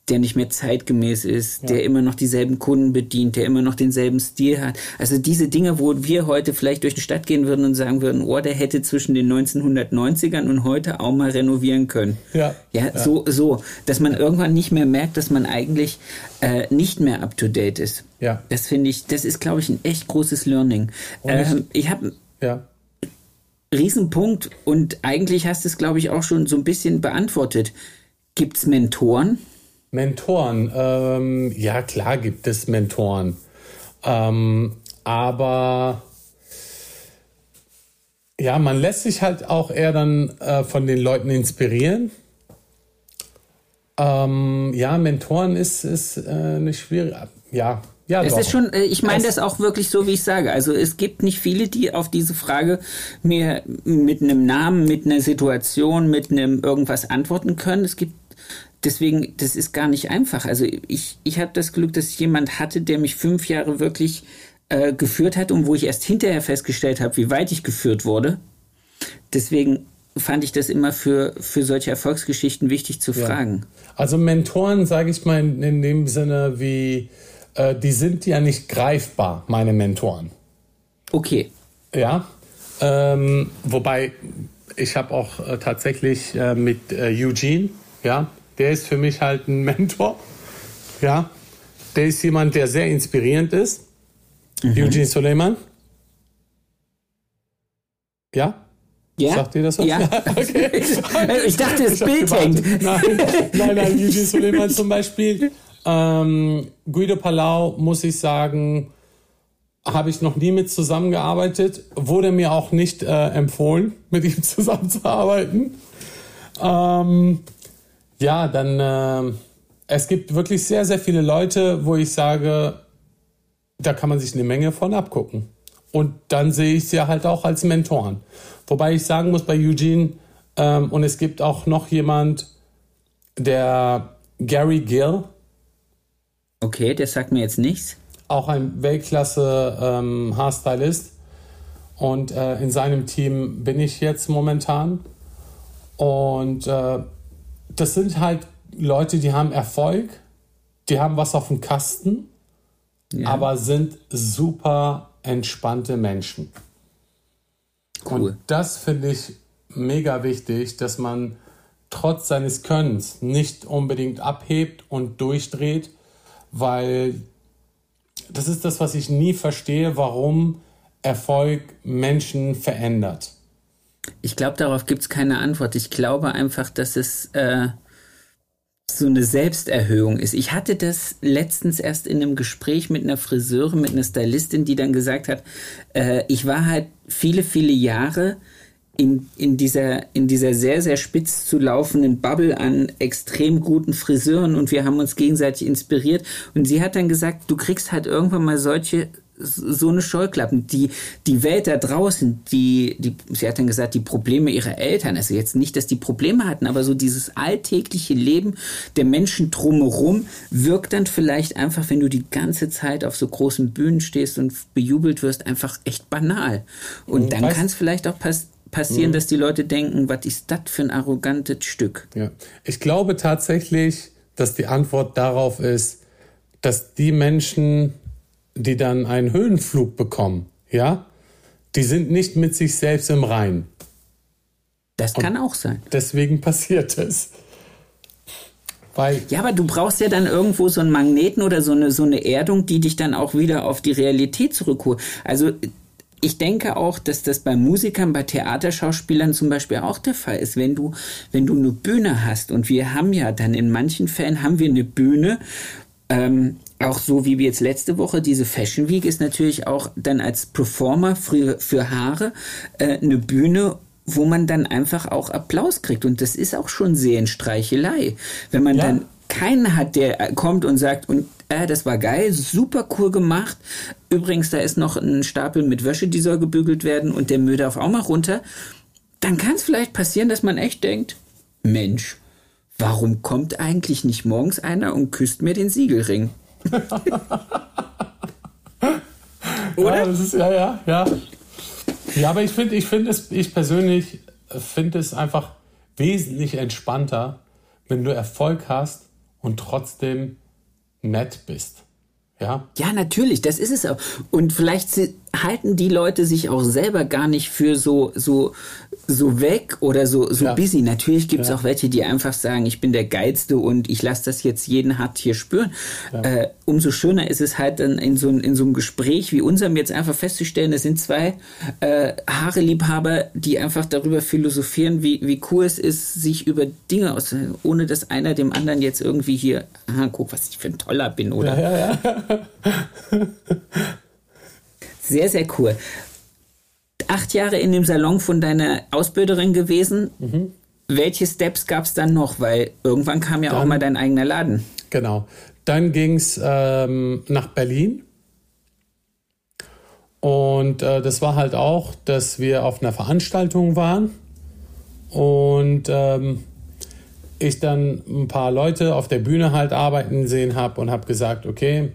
der nicht mehr zeitgemäß ist, ja. der immer noch dieselben Kunden bedient, der immer noch denselben Stil hat. Also diese Dinge, wo wir heute vielleicht durch die Stadt gehen würden und sagen würden, oh, der hätte zwischen den 1990ern und heute auch mal renovieren können. Ja. Ja, ja. so, so, dass man irgendwann nicht mehr merkt, dass man eigentlich äh, nicht mehr up to date ist. Ja. Das finde ich, das ist, glaube ich, ein echt großes Learning. Ähm, ich, ich habe ja. Riesenpunkt und eigentlich hast du es, glaube ich, auch schon so ein bisschen beantwortet. Gibt es Mentoren? Mentoren, ähm, ja klar gibt es Mentoren, ähm, aber ja, man lässt sich halt auch eher dann äh, von den Leuten inspirieren. Ähm, ja, Mentoren ist, ist äh, eine schwierige, ja, ja, es doch. ist schon, äh, ich meine das auch wirklich so, wie ich sage. Also es gibt nicht viele, die auf diese Frage mir mit einem Namen, mit einer Situation, mit einem irgendwas antworten können. Es gibt deswegen, das ist gar nicht einfach. Also ich, ich habe das Glück, dass ich jemand hatte, der mich fünf Jahre wirklich äh, geführt hat und wo ich erst hinterher festgestellt habe, wie weit ich geführt wurde. Deswegen fand ich das immer für, für solche Erfolgsgeschichten wichtig zu ja. fragen. Also Mentoren, sage ich mal in dem Sinne wie, äh, die sind ja nicht greifbar, meine Mentoren. Okay. Ja, ähm, wobei ich habe auch äh, tatsächlich äh, mit äh, Eugene, ja, der ist für mich halt ein Mentor. Ja, der ist jemand, der sehr inspirierend ist. Mhm. Eugene Suleiman. Ja? Ja? Sagt ihr das was? Ja. okay. ich dachte, das ich Bild hängt. Nein, nein, nein, Eugene Suleiman zum Beispiel. Ähm, Guido Palau, muss ich sagen, habe ich noch nie mit zusammengearbeitet. Wurde mir auch nicht äh, empfohlen, mit ihm zusammenzuarbeiten. Ähm, ja, dann äh, es gibt wirklich sehr, sehr viele Leute, wo ich sage, da kann man sich eine Menge von abgucken. Und dann sehe ich sie halt auch als Mentoren. Wobei ich sagen muss bei Eugene, ähm, und es gibt auch noch jemand, der Gary Gill. Okay, der sagt mir jetzt nichts. Auch ein Weltklasse ähm, Haarstylist. Und äh, in seinem Team bin ich jetzt momentan. Und äh, das sind halt Leute, die haben Erfolg, die haben was auf dem Kasten, ja. aber sind super entspannte Menschen. Cool. Und das finde ich mega wichtig, dass man trotz seines Könnens nicht unbedingt abhebt und durchdreht, weil das ist das, was ich nie verstehe, warum Erfolg Menschen verändert. Ich glaube, darauf gibt es keine Antwort. Ich glaube einfach, dass es äh, so eine Selbsterhöhung ist. Ich hatte das letztens erst in einem Gespräch mit einer Friseurin, mit einer Stylistin, die dann gesagt hat, äh, ich war halt viele, viele Jahre in, in, dieser, in dieser sehr, sehr spitz zu laufenden Bubble an extrem guten Friseuren und wir haben uns gegenseitig inspiriert. Und sie hat dann gesagt, du kriegst halt irgendwann mal solche so eine Scheuklappen. Die, die Welt da draußen, die, die, sie hat dann gesagt, die Probleme ihrer Eltern, also jetzt nicht, dass die Probleme hatten, aber so dieses alltägliche Leben der Menschen drumherum wirkt dann vielleicht einfach, wenn du die ganze Zeit auf so großen Bühnen stehst und bejubelt wirst, einfach echt banal. Und mhm, dann kann es vielleicht auch pass passieren, mhm. dass die Leute denken, was ist das für ein arrogantes Stück? Ja. Ich glaube tatsächlich, dass die Antwort darauf ist, dass die Menschen, die dann einen Höhenflug bekommen, ja, die sind nicht mit sich selbst im Rein. Das kann Und auch sein. Deswegen passiert es. Weil ja, aber du brauchst ja dann irgendwo so einen Magneten oder so eine, so eine Erdung, die dich dann auch wieder auf die Realität zurückholt. Also ich denke auch, dass das bei Musikern, bei Theaterschauspielern zum Beispiel auch der Fall ist. Wenn du, wenn du eine Bühne hast und wir haben ja dann in manchen Fällen haben wir eine Bühne, ähm, auch so wie wir jetzt letzte Woche, diese Fashion Week ist natürlich auch dann als Performer für, für Haare äh, eine Bühne, wo man dann einfach auch Applaus kriegt. Und das ist auch schon Sehenstreichelei. Wenn man ja. dann keinen hat, der kommt und sagt, und äh, das war geil, super cool gemacht. Übrigens, da ist noch ein Stapel mit Wäsche, die soll gebügelt werden und der Müll darf auch mal runter. Dann kann es vielleicht passieren, dass man echt denkt, Mensch, warum kommt eigentlich nicht morgens einer und küsst mir den Siegelring? Oder? Ja, das ist, ja, ja, ja. Ja, aber ich finde, ich finde es, ich persönlich finde es einfach wesentlich entspannter, wenn du Erfolg hast und trotzdem nett bist. Ja? Ja, natürlich, das ist es auch. Und vielleicht halten die Leute sich auch selber gar nicht für so, so, so weg oder so, so ja. busy. Natürlich gibt es ja. auch welche, die einfach sagen, ich bin der Geilste und ich lasse das jetzt jeden hart hier spüren. Ja. Äh, umso schöner ist es halt dann in so, in so einem Gespräch wie unserem jetzt einfach festzustellen, es sind zwei äh, Haareliebhaber, die einfach darüber philosophieren, wie, wie cool es ist, sich über Dinge aus, ohne dass einer dem anderen jetzt irgendwie hier, aha, guck, was ich für ein Toller bin, oder? Ja, ja, ja. Sehr, sehr cool. Acht Jahre in dem Salon von deiner Ausbilderin gewesen. Mhm. Welche Steps gab es dann noch? Weil irgendwann kam ja dann, auch mal dein eigener Laden. Genau. Dann ging es ähm, nach Berlin. Und äh, das war halt auch, dass wir auf einer Veranstaltung waren und ähm, ich dann ein paar Leute auf der Bühne halt arbeiten sehen habe und habe gesagt, okay,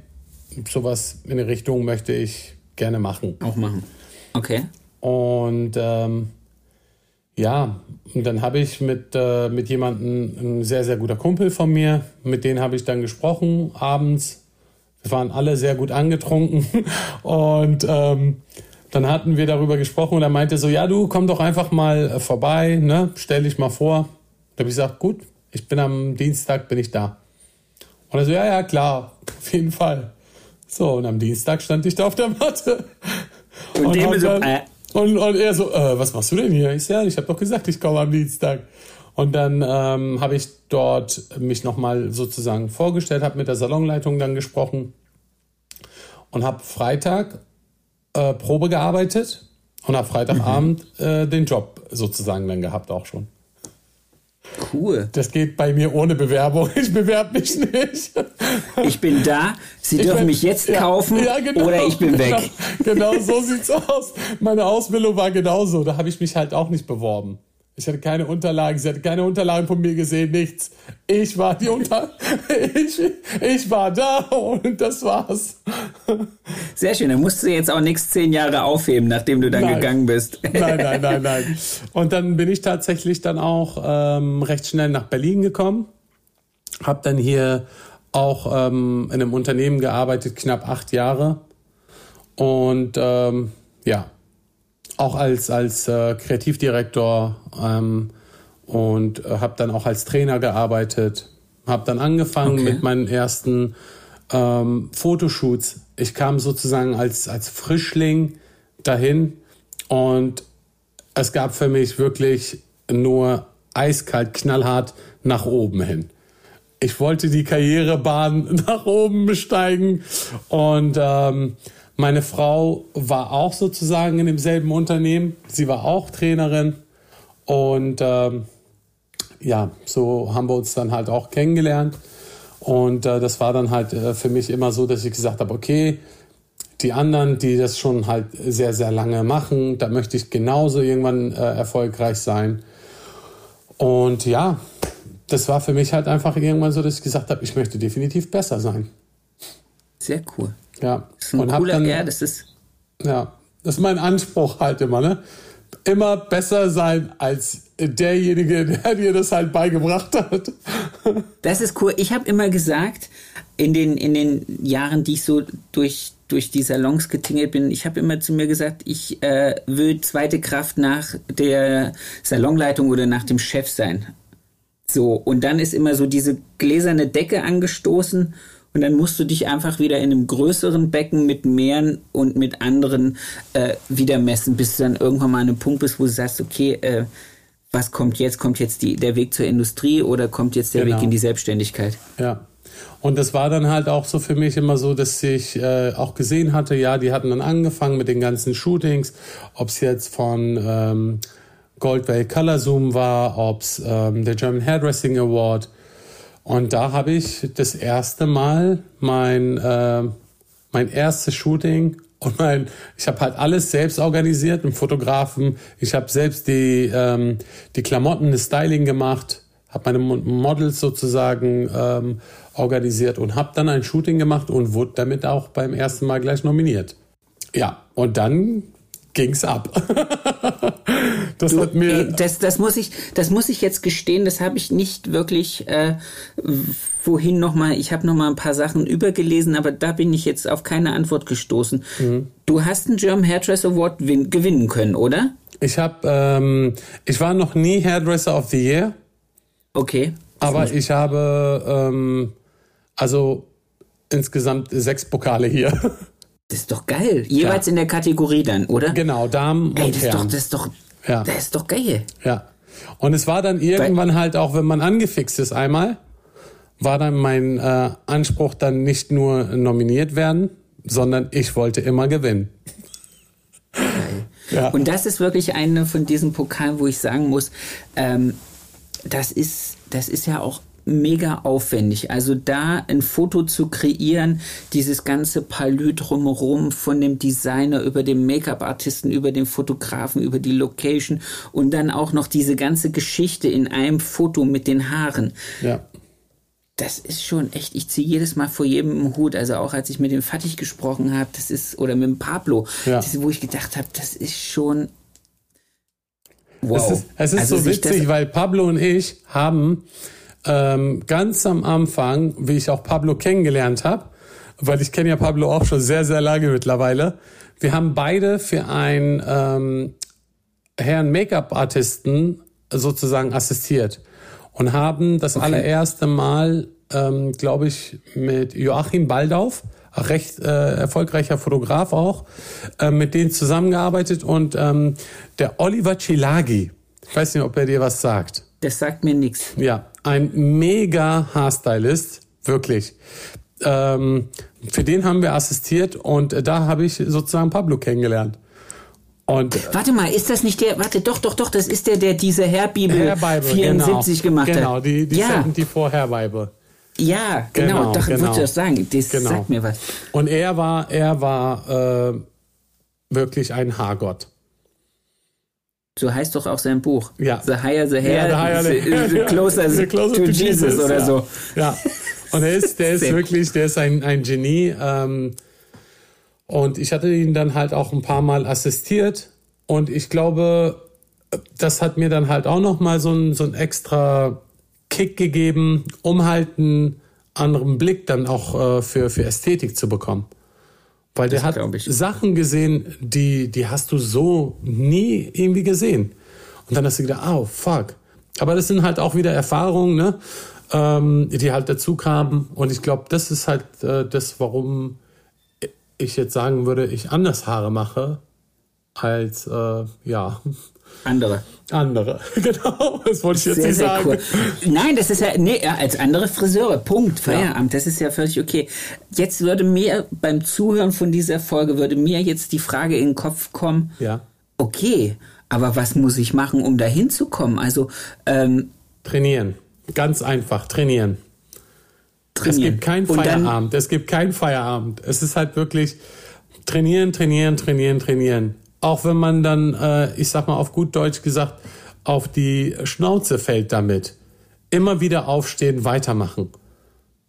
sowas in die Richtung möchte ich gerne machen. Auch machen. Okay. Und ähm, ja, und dann habe ich mit, äh, mit jemandem, ein sehr, sehr guter Kumpel von mir, mit dem habe ich dann gesprochen abends. Wir waren alle sehr gut angetrunken und ähm, dann hatten wir darüber gesprochen und er meinte so, ja du, komm doch einfach mal vorbei, ne? stell dich mal vor. Da habe ich gesagt, gut, ich bin am Dienstag, bin ich da. Und er so, ja, ja, klar, auf jeden Fall. So, und am Dienstag stand ich da auf der Matte. Und, und, dem so, äh. und, und er so, äh, was machst du denn hier? Ich so, ja, ich habe doch gesagt, ich komme am Dienstag. Und dann ähm, habe ich dort mich nochmal sozusagen vorgestellt, habe mit der Salonleitung dann gesprochen und habe Freitag äh, Probe gearbeitet und habe Freitagabend mhm. äh, den Job sozusagen dann gehabt auch schon. Cool. Das geht bei mir ohne Bewerbung. Ich bewerbe mich nicht. Ich bin da. Sie dürfen bin, mich jetzt kaufen ja, genau, oder ich bin weg. Genau, genau so sieht's aus. Meine Ausbildung war genauso. Da habe ich mich halt auch nicht beworben. Ich hatte keine Unterlagen, sie hatte keine Unterlagen von mir gesehen, nichts. Ich war die Unter ich, ich war da und das war's. Sehr schön, dann musst du jetzt auch nichts zehn Jahre aufheben, nachdem du dann nein. gegangen bist. Nein, nein, nein, nein. Und dann bin ich tatsächlich dann auch ähm, recht schnell nach Berlin gekommen. Hab dann hier auch ähm, in einem Unternehmen gearbeitet, knapp acht Jahre. Und ähm, ja, auch als, als äh, Kreativdirektor ähm, und äh, habe dann auch als Trainer gearbeitet. Habe dann angefangen okay. mit meinen ersten ähm, Fotoshoots. Ich kam sozusagen als, als Frischling dahin und es gab für mich wirklich nur eiskalt, knallhart nach oben hin. Ich wollte die Karrierebahn nach oben besteigen und ähm, meine Frau war auch sozusagen in demselben Unternehmen. Sie war auch Trainerin. Und ähm, ja, so haben wir uns dann halt auch kennengelernt. Und äh, das war dann halt äh, für mich immer so, dass ich gesagt habe, okay, die anderen, die das schon halt sehr, sehr lange machen, da möchte ich genauso irgendwann äh, erfolgreich sein. Und ja, das war für mich halt einfach irgendwann so, dass ich gesagt habe, ich möchte definitiv besser sein. Sehr cool. Ja. Das ist ein und cooler, dann, ja, das ist. Ja, das ist mein Anspruch halt immer, ne? Immer besser sein als derjenige, der dir das halt beigebracht hat. Das ist cool. Ich habe immer gesagt, in den, in den Jahren, die ich so durch, durch die Salons getingelt bin, ich habe immer zu mir gesagt, ich äh, will zweite Kraft nach der Salonleitung oder nach dem Chef sein. So, und dann ist immer so diese gläserne Decke angestoßen und dann musst du dich einfach wieder in einem größeren Becken mit Meeren und mit anderen äh, wieder messen, bis du dann irgendwann mal an einem Punkt bist, wo du sagst, okay, äh, was kommt jetzt? Kommt jetzt die, der Weg zur Industrie oder kommt jetzt der genau. Weg in die Selbstständigkeit? Ja. Und das war dann halt auch so für mich immer so, dass ich äh, auch gesehen hatte, ja, die hatten dann angefangen mit den ganzen Shootings, ob es jetzt von ähm, Goldway Color Zoom war, ob es ähm, der German Hairdressing Award und da habe ich das erste Mal mein, äh, mein erstes Shooting und mein, ich habe halt alles selbst organisiert, im Fotografen. Ich habe selbst die, ähm, die Klamotten, das Styling gemacht, habe meine Models sozusagen ähm, organisiert und habe dann ein Shooting gemacht und wurde damit auch beim ersten Mal gleich nominiert. Ja, und dann ging's ab. das du, hat mir. Das, das, muss ich, das muss ich jetzt gestehen, das habe ich nicht wirklich äh, wohin nochmal. Ich habe nochmal ein paar Sachen übergelesen, aber da bin ich jetzt auf keine Antwort gestoßen. Mhm. Du hast einen German Hairdresser Award gewinnen können, oder? Ich habe, ähm, ich war noch nie Hairdresser of the Year. Okay. Aber ich habe, ähm, also insgesamt sechs Pokale hier. Das ist doch geil. Jeweils ja. in der Kategorie dann, oder? Genau, Damen Ey, das Herren. Ist doch, das ist doch, ja. das ist doch geil. Ja. Und es war dann irgendwann halt auch, wenn man angefixt ist einmal, war dann mein äh, Anspruch dann nicht nur nominiert werden, sondern ich wollte immer gewinnen. Ja. Und das ist wirklich eine von diesen Pokalen, wo ich sagen muss, ähm, das ist, das ist ja auch mega aufwendig. Also da ein Foto zu kreieren, dieses ganze Palü drumherum von dem Designer über den Make-up-Artisten, über den Fotografen, über die Location und dann auch noch diese ganze Geschichte in einem Foto mit den Haaren. Ja. Das ist schon echt, ich ziehe jedes Mal vor jedem Hut, also auch als ich mit dem Fatih gesprochen habe, das ist, oder mit dem Pablo, ja. das, wo ich gedacht habe, das ist schon Wow. Es ist, es ist also so witzig, weil Pablo und ich haben ähm, ganz am Anfang, wie ich auch Pablo kennengelernt habe, weil ich kenne ja Pablo auch schon sehr, sehr lange mittlerweile, wir haben beide für einen ähm, Herrn Make-up-Artisten sozusagen assistiert und haben das okay. allererste Mal, ähm, glaube ich, mit Joachim Baldauf, recht äh, erfolgreicher Fotograf auch, äh, mit denen zusammengearbeitet und ähm, der Oliver Cilagi, ich weiß nicht, ob er dir was sagt. Das sagt mir nichts. Ja, ein mega Haarstylist, wirklich. Ähm, für den haben wir assistiert und da habe ich sozusagen Pablo kennengelernt. Und, warte mal, ist das nicht der, warte, doch, doch, doch, das ist der, der diese Herrbibel Herr 74 genau, gemacht hat. Genau, die, die ja. die vor Herrbibel. Ja, genau, genau doch, genau. würde ich das sagen, das genau. sagt mir was. Und er war, er war äh, wirklich ein Haargott. So heißt doch auch sein Buch. Ja. The higher the hair, ja, the, higher the, the, the, closer, the closer to, to Jesus, Jesus, oder ja. so. Ja. Und er ist, der ist wirklich, der ist ein, ein Genie. Ähm, und ich hatte ihn dann halt auch ein paar Mal assistiert. Und ich glaube, das hat mir dann halt auch noch mal so ein, so ein extra Kick gegeben, um halt einen anderen Blick dann auch äh, für, für Ästhetik zu bekommen. Weil der hat Sachen gesehen, die, die hast du so nie irgendwie gesehen. Und dann hast du gedacht, oh, fuck. Aber das sind halt auch wieder Erfahrungen, ne? Ähm, die halt dazu kamen. Und ich glaube, das ist halt äh, das, warum ich jetzt sagen würde, ich anders Haare mache als, äh, ja. Andere. Andere, genau. Das wollte ich jetzt sehr, nicht sehr sagen. Cool. Nein, das ist ja, nee, als andere Friseure. Punkt. Feierabend. Ja. Das ist ja völlig okay. Jetzt würde mir beim Zuhören von dieser Folge würde mir jetzt die Frage in den Kopf kommen. Ja. Okay, aber was muss ich machen, um dahin zu kommen? Also, ähm, trainieren. Ganz einfach, trainieren. trainieren. Es gibt keinen Feierabend. es gibt keinen Feierabend. Es ist halt wirklich trainieren, trainieren, trainieren, trainieren auch wenn man dann, äh, ich sag mal auf gut Deutsch gesagt, auf die Schnauze fällt damit. Immer wieder aufstehen, weitermachen.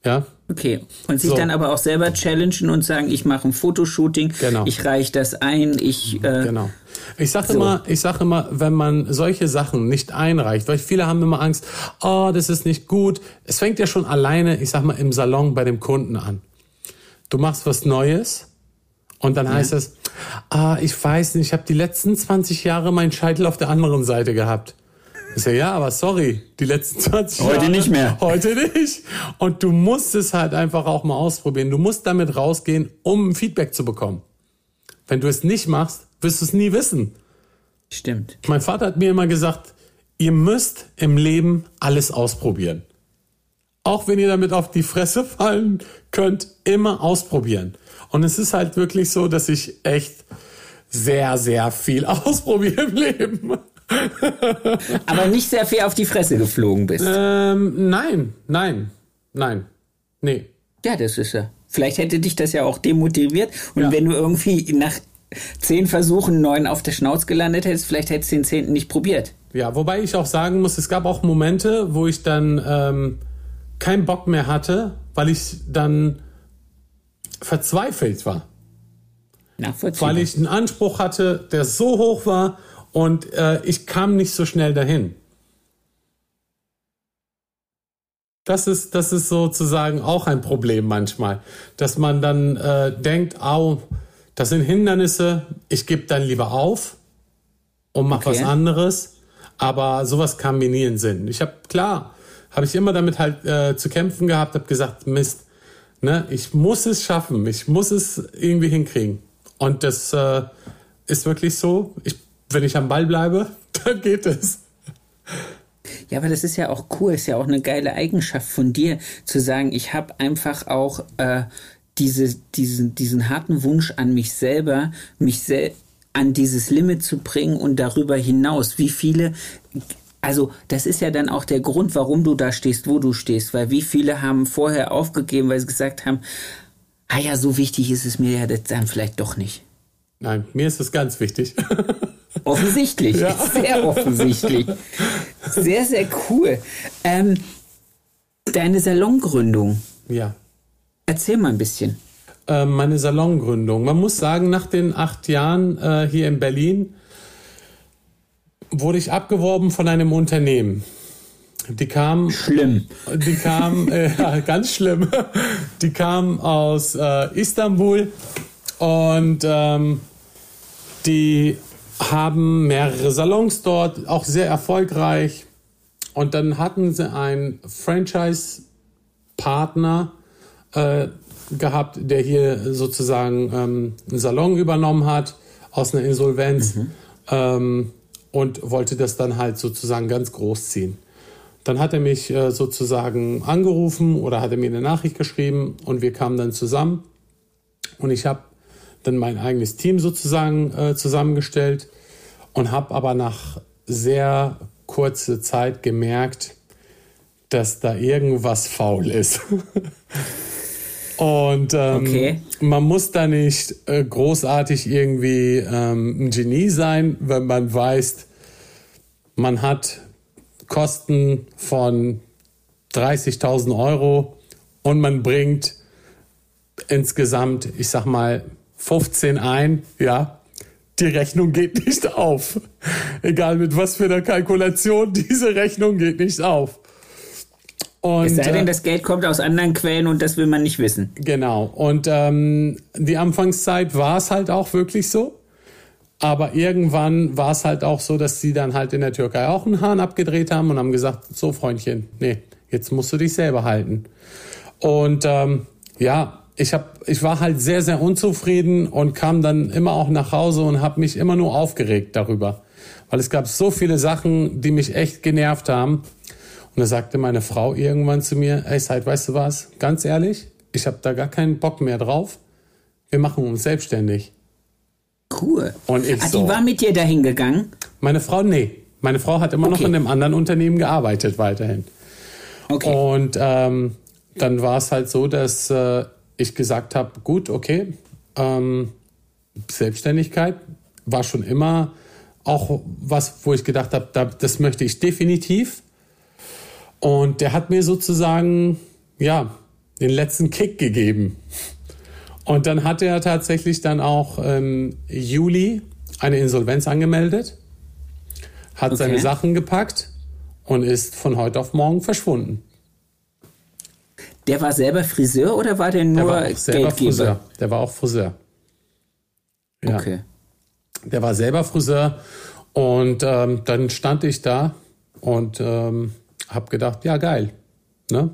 Ja. Okay. Und sich so. dann aber auch selber challengen und sagen, ich mache ein Fotoshooting, genau. ich reiche das ein, ich. Äh, genau. Ich sage so. immer, ich sage immer, wenn man solche Sachen nicht einreicht, weil viele haben immer Angst, oh, das ist nicht gut. Es fängt ja schon alleine, ich sag mal, im Salon bei dem Kunden an. Du machst was Neues und dann ja. heißt es, ah, ich weiß nicht, ich habe die letzten 20 Jahre meinen Scheitel auf der anderen Seite gehabt. Ich sage, ja, aber sorry, die letzten 20 Jahre. Heute nicht mehr. Heute nicht. Und du musst es halt einfach auch mal ausprobieren. Du musst damit rausgehen, um Feedback zu bekommen. Wenn du es nicht machst, wirst du es nie wissen. Stimmt. Mein Vater hat mir immer gesagt, ihr müsst im Leben alles ausprobieren. Auch wenn ihr damit auf die Fresse fallen könnt, immer ausprobieren. Und es ist halt wirklich so, dass ich echt sehr, sehr viel ausprobiere im Leben. Aber nicht sehr viel auf die Fresse geflogen bist. Ähm, nein, nein, nein, nee. Ja, das ist ja. Vielleicht hätte dich das ja auch demotiviert. Und ja. wenn du irgendwie nach zehn Versuchen neun auf der Schnauze gelandet hättest, vielleicht hättest du den zehnten nicht probiert. Ja, wobei ich auch sagen muss, es gab auch Momente, wo ich dann ähm, keinen Bock mehr hatte, weil ich dann verzweifelt war. Weil ich einen Anspruch hatte, der so hoch war und äh, ich kam nicht so schnell dahin. Das ist, das ist sozusagen auch ein Problem manchmal, dass man dann äh, denkt, au, das sind Hindernisse, ich gebe dann lieber auf und mache Okay. was anderes. Aber sowas kam mir nie in den Sinn. Ich habe, klar, habe ich immer damit halt äh, zu kämpfen gehabt, habe gesagt, Mist, ne, ich muss es schaffen, ich muss es irgendwie hinkriegen. Und das äh, ist wirklich so, ich, wenn ich am Ball bleibe, dann geht es. Ja, aber das ist ja auch cool, ist ja auch eine geile Eigenschaft von dir, zu sagen, ich habe einfach auch äh, diese, diesen, diesen harten Wunsch an mich selber, mich sel an dieses Limit zu bringen und darüber hinaus. Wie viele, also das ist ja dann auch der Grund, warum du da stehst, wo du stehst, weil wie viele haben vorher aufgegeben, weil sie gesagt haben, ah ja, so wichtig ist es mir ja das dann vielleicht doch nicht. Nein, mir ist es ganz wichtig. Offensichtlich, sehr offensichtlich. Sehr, sehr cool. Ähm, deine Salongründung, ja. erzähl mal ein bisschen. äh, meine Salongründung. Man muss sagen, nach den acht Jahren äh, hier in Berlin wurde ich abgeworben von einem Unternehmen. Die kam, Schlimm. die kam, äh, ganz schlimm. Die kam aus äh, Istanbul und ähm, die haben mehrere Salons dort, auch sehr erfolgreich. Und dann hatten sie einen Franchise-Partner äh, gehabt, der hier sozusagen ähm, einen Salon übernommen hat aus einer Insolvenz ähm, und wollte das dann halt sozusagen ganz groß ziehen. Dann hat er mich äh, sozusagen angerufen oder hat er mir eine Nachricht geschrieben und wir kamen dann zusammen und ich habe dann mein eigenes Team sozusagen äh, zusammengestellt und habe aber nach sehr kurzer Zeit gemerkt, dass da irgendwas faul ist. und ähm, Okay. man muss da nicht äh, großartig irgendwie ähm, ein Genie sein, wenn man weiß, man hat Kosten von 30.000 Euro und man bringt insgesamt, ich sag mal, 15 ein, ja, die Rechnung geht nicht auf. Egal mit was für einer Kalkulation, diese Rechnung geht nicht auf. Und, Es sei denn, äh, das Geld kommt aus anderen Quellen und das will man nicht wissen. Genau. Und ähm, die Anfangszeit war es halt auch wirklich so. Aber irgendwann war es halt auch so, dass sie dann halt in der Türkei auch einen Hahn abgedreht haben und haben gesagt, so Freundchen, nee, jetzt musst du dich selber halten. Und ähm, ja, ich hab, ich war halt sehr, sehr unzufrieden und kam dann immer auch nach Hause und habe mich immer nur aufgeregt darüber. Weil es gab so viele Sachen, die mich echt genervt haben. Und da sagte meine Frau irgendwann zu mir, ey Said, weißt du was, ganz ehrlich, ich habe da gar keinen Bock mehr drauf. Wir machen uns selbstständig. Cool. Und ich ah, so. die war mit dir dahin gegangen? Meine Frau, nee. Meine Frau hat immer noch Okay. in einem anderen Unternehmen gearbeitet weiterhin. Okay. Und ähm, dann war es halt so, dass äh, ich gesagt habe, gut, okay, ähm, Selbstständigkeit war schon immer auch was, wo ich gedacht habe, da, das möchte ich definitiv. Und der hat mir sozusagen, ja, den letzten Kick gegeben. Und dann hat er tatsächlich dann auch im Juli eine Insolvenz angemeldet, hat Okay. seine Sachen gepackt und ist von heute auf morgen verschwunden. Der war selber Friseur oder war der Der nur war auch selber Geldgeber? Friseur. Der war auch Friseur. Ja. Okay. Der war selber Friseur und ähm, dann stand ich da und ähm, habe gedacht, ja geil, ne?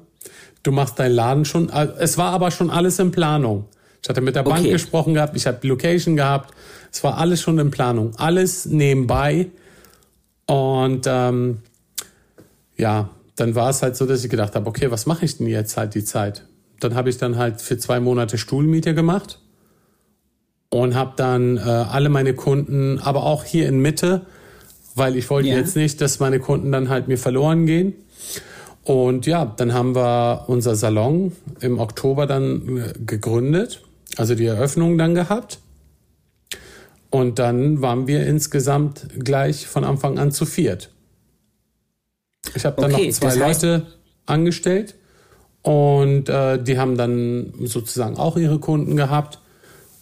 Du machst deinen Laden schon. äh, Es war aber schon alles in Planung. Ich hatte mit der Bank Okay. gesprochen gehabt, ich habe die Location gehabt. Es war alles schon in Planung, alles nebenbei. Und ähm, ja, dann war es halt so, dass ich gedacht habe, okay, was mache ich denn jetzt halt die Zeit? Dann habe ich dann halt für zwei Monate Stuhlmiete gemacht und habe dann äh, alle meine Kunden, aber auch hier in Mitte, weil ich wollte Ja. jetzt nicht, dass meine Kunden dann halt mir verloren gehen. Und ja, dann haben wir unser Salon im Oktober dann äh, gegründet, also die Eröffnung dann gehabt. Und dann waren wir insgesamt gleich von Anfang an zu viert. Ich habe dann Okay, noch zwei Leute angestellt und äh, die haben dann sozusagen auch ihre Kunden gehabt.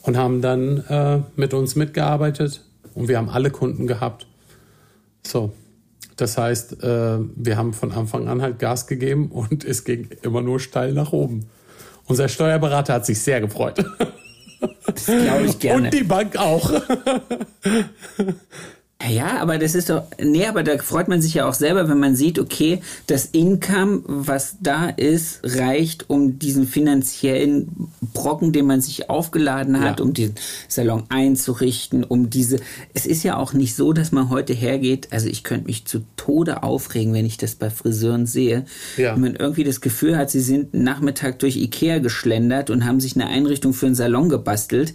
und haben dann äh, mit uns mitgearbeitet und wir haben alle Kunden gehabt. So, das heißt, äh, wir haben von Anfang an halt Gas gegeben und es ging immer nur steil nach oben. Unser Steuerberater hat sich sehr gefreut. Das glaube ich gerne. Und die Bank auch. Ja, aber das ist doch, nee, aber da freut man sich ja auch selber, wenn man sieht, okay, das Income, was da ist, reicht, um diesen finanziellen Brocken, den man sich aufgeladen hat, ja. um den Salon einzurichten, um diese, es ist ja auch nicht so, dass man heute hergeht, also ich könnte mich zu Tode aufregen, wenn ich das bei Friseuren sehe, ja. wenn man irgendwie das Gefühl hat, sie sind Nachmittag durch Ikea geschlendert und haben sich eine Einrichtung für einen Salon gebastelt,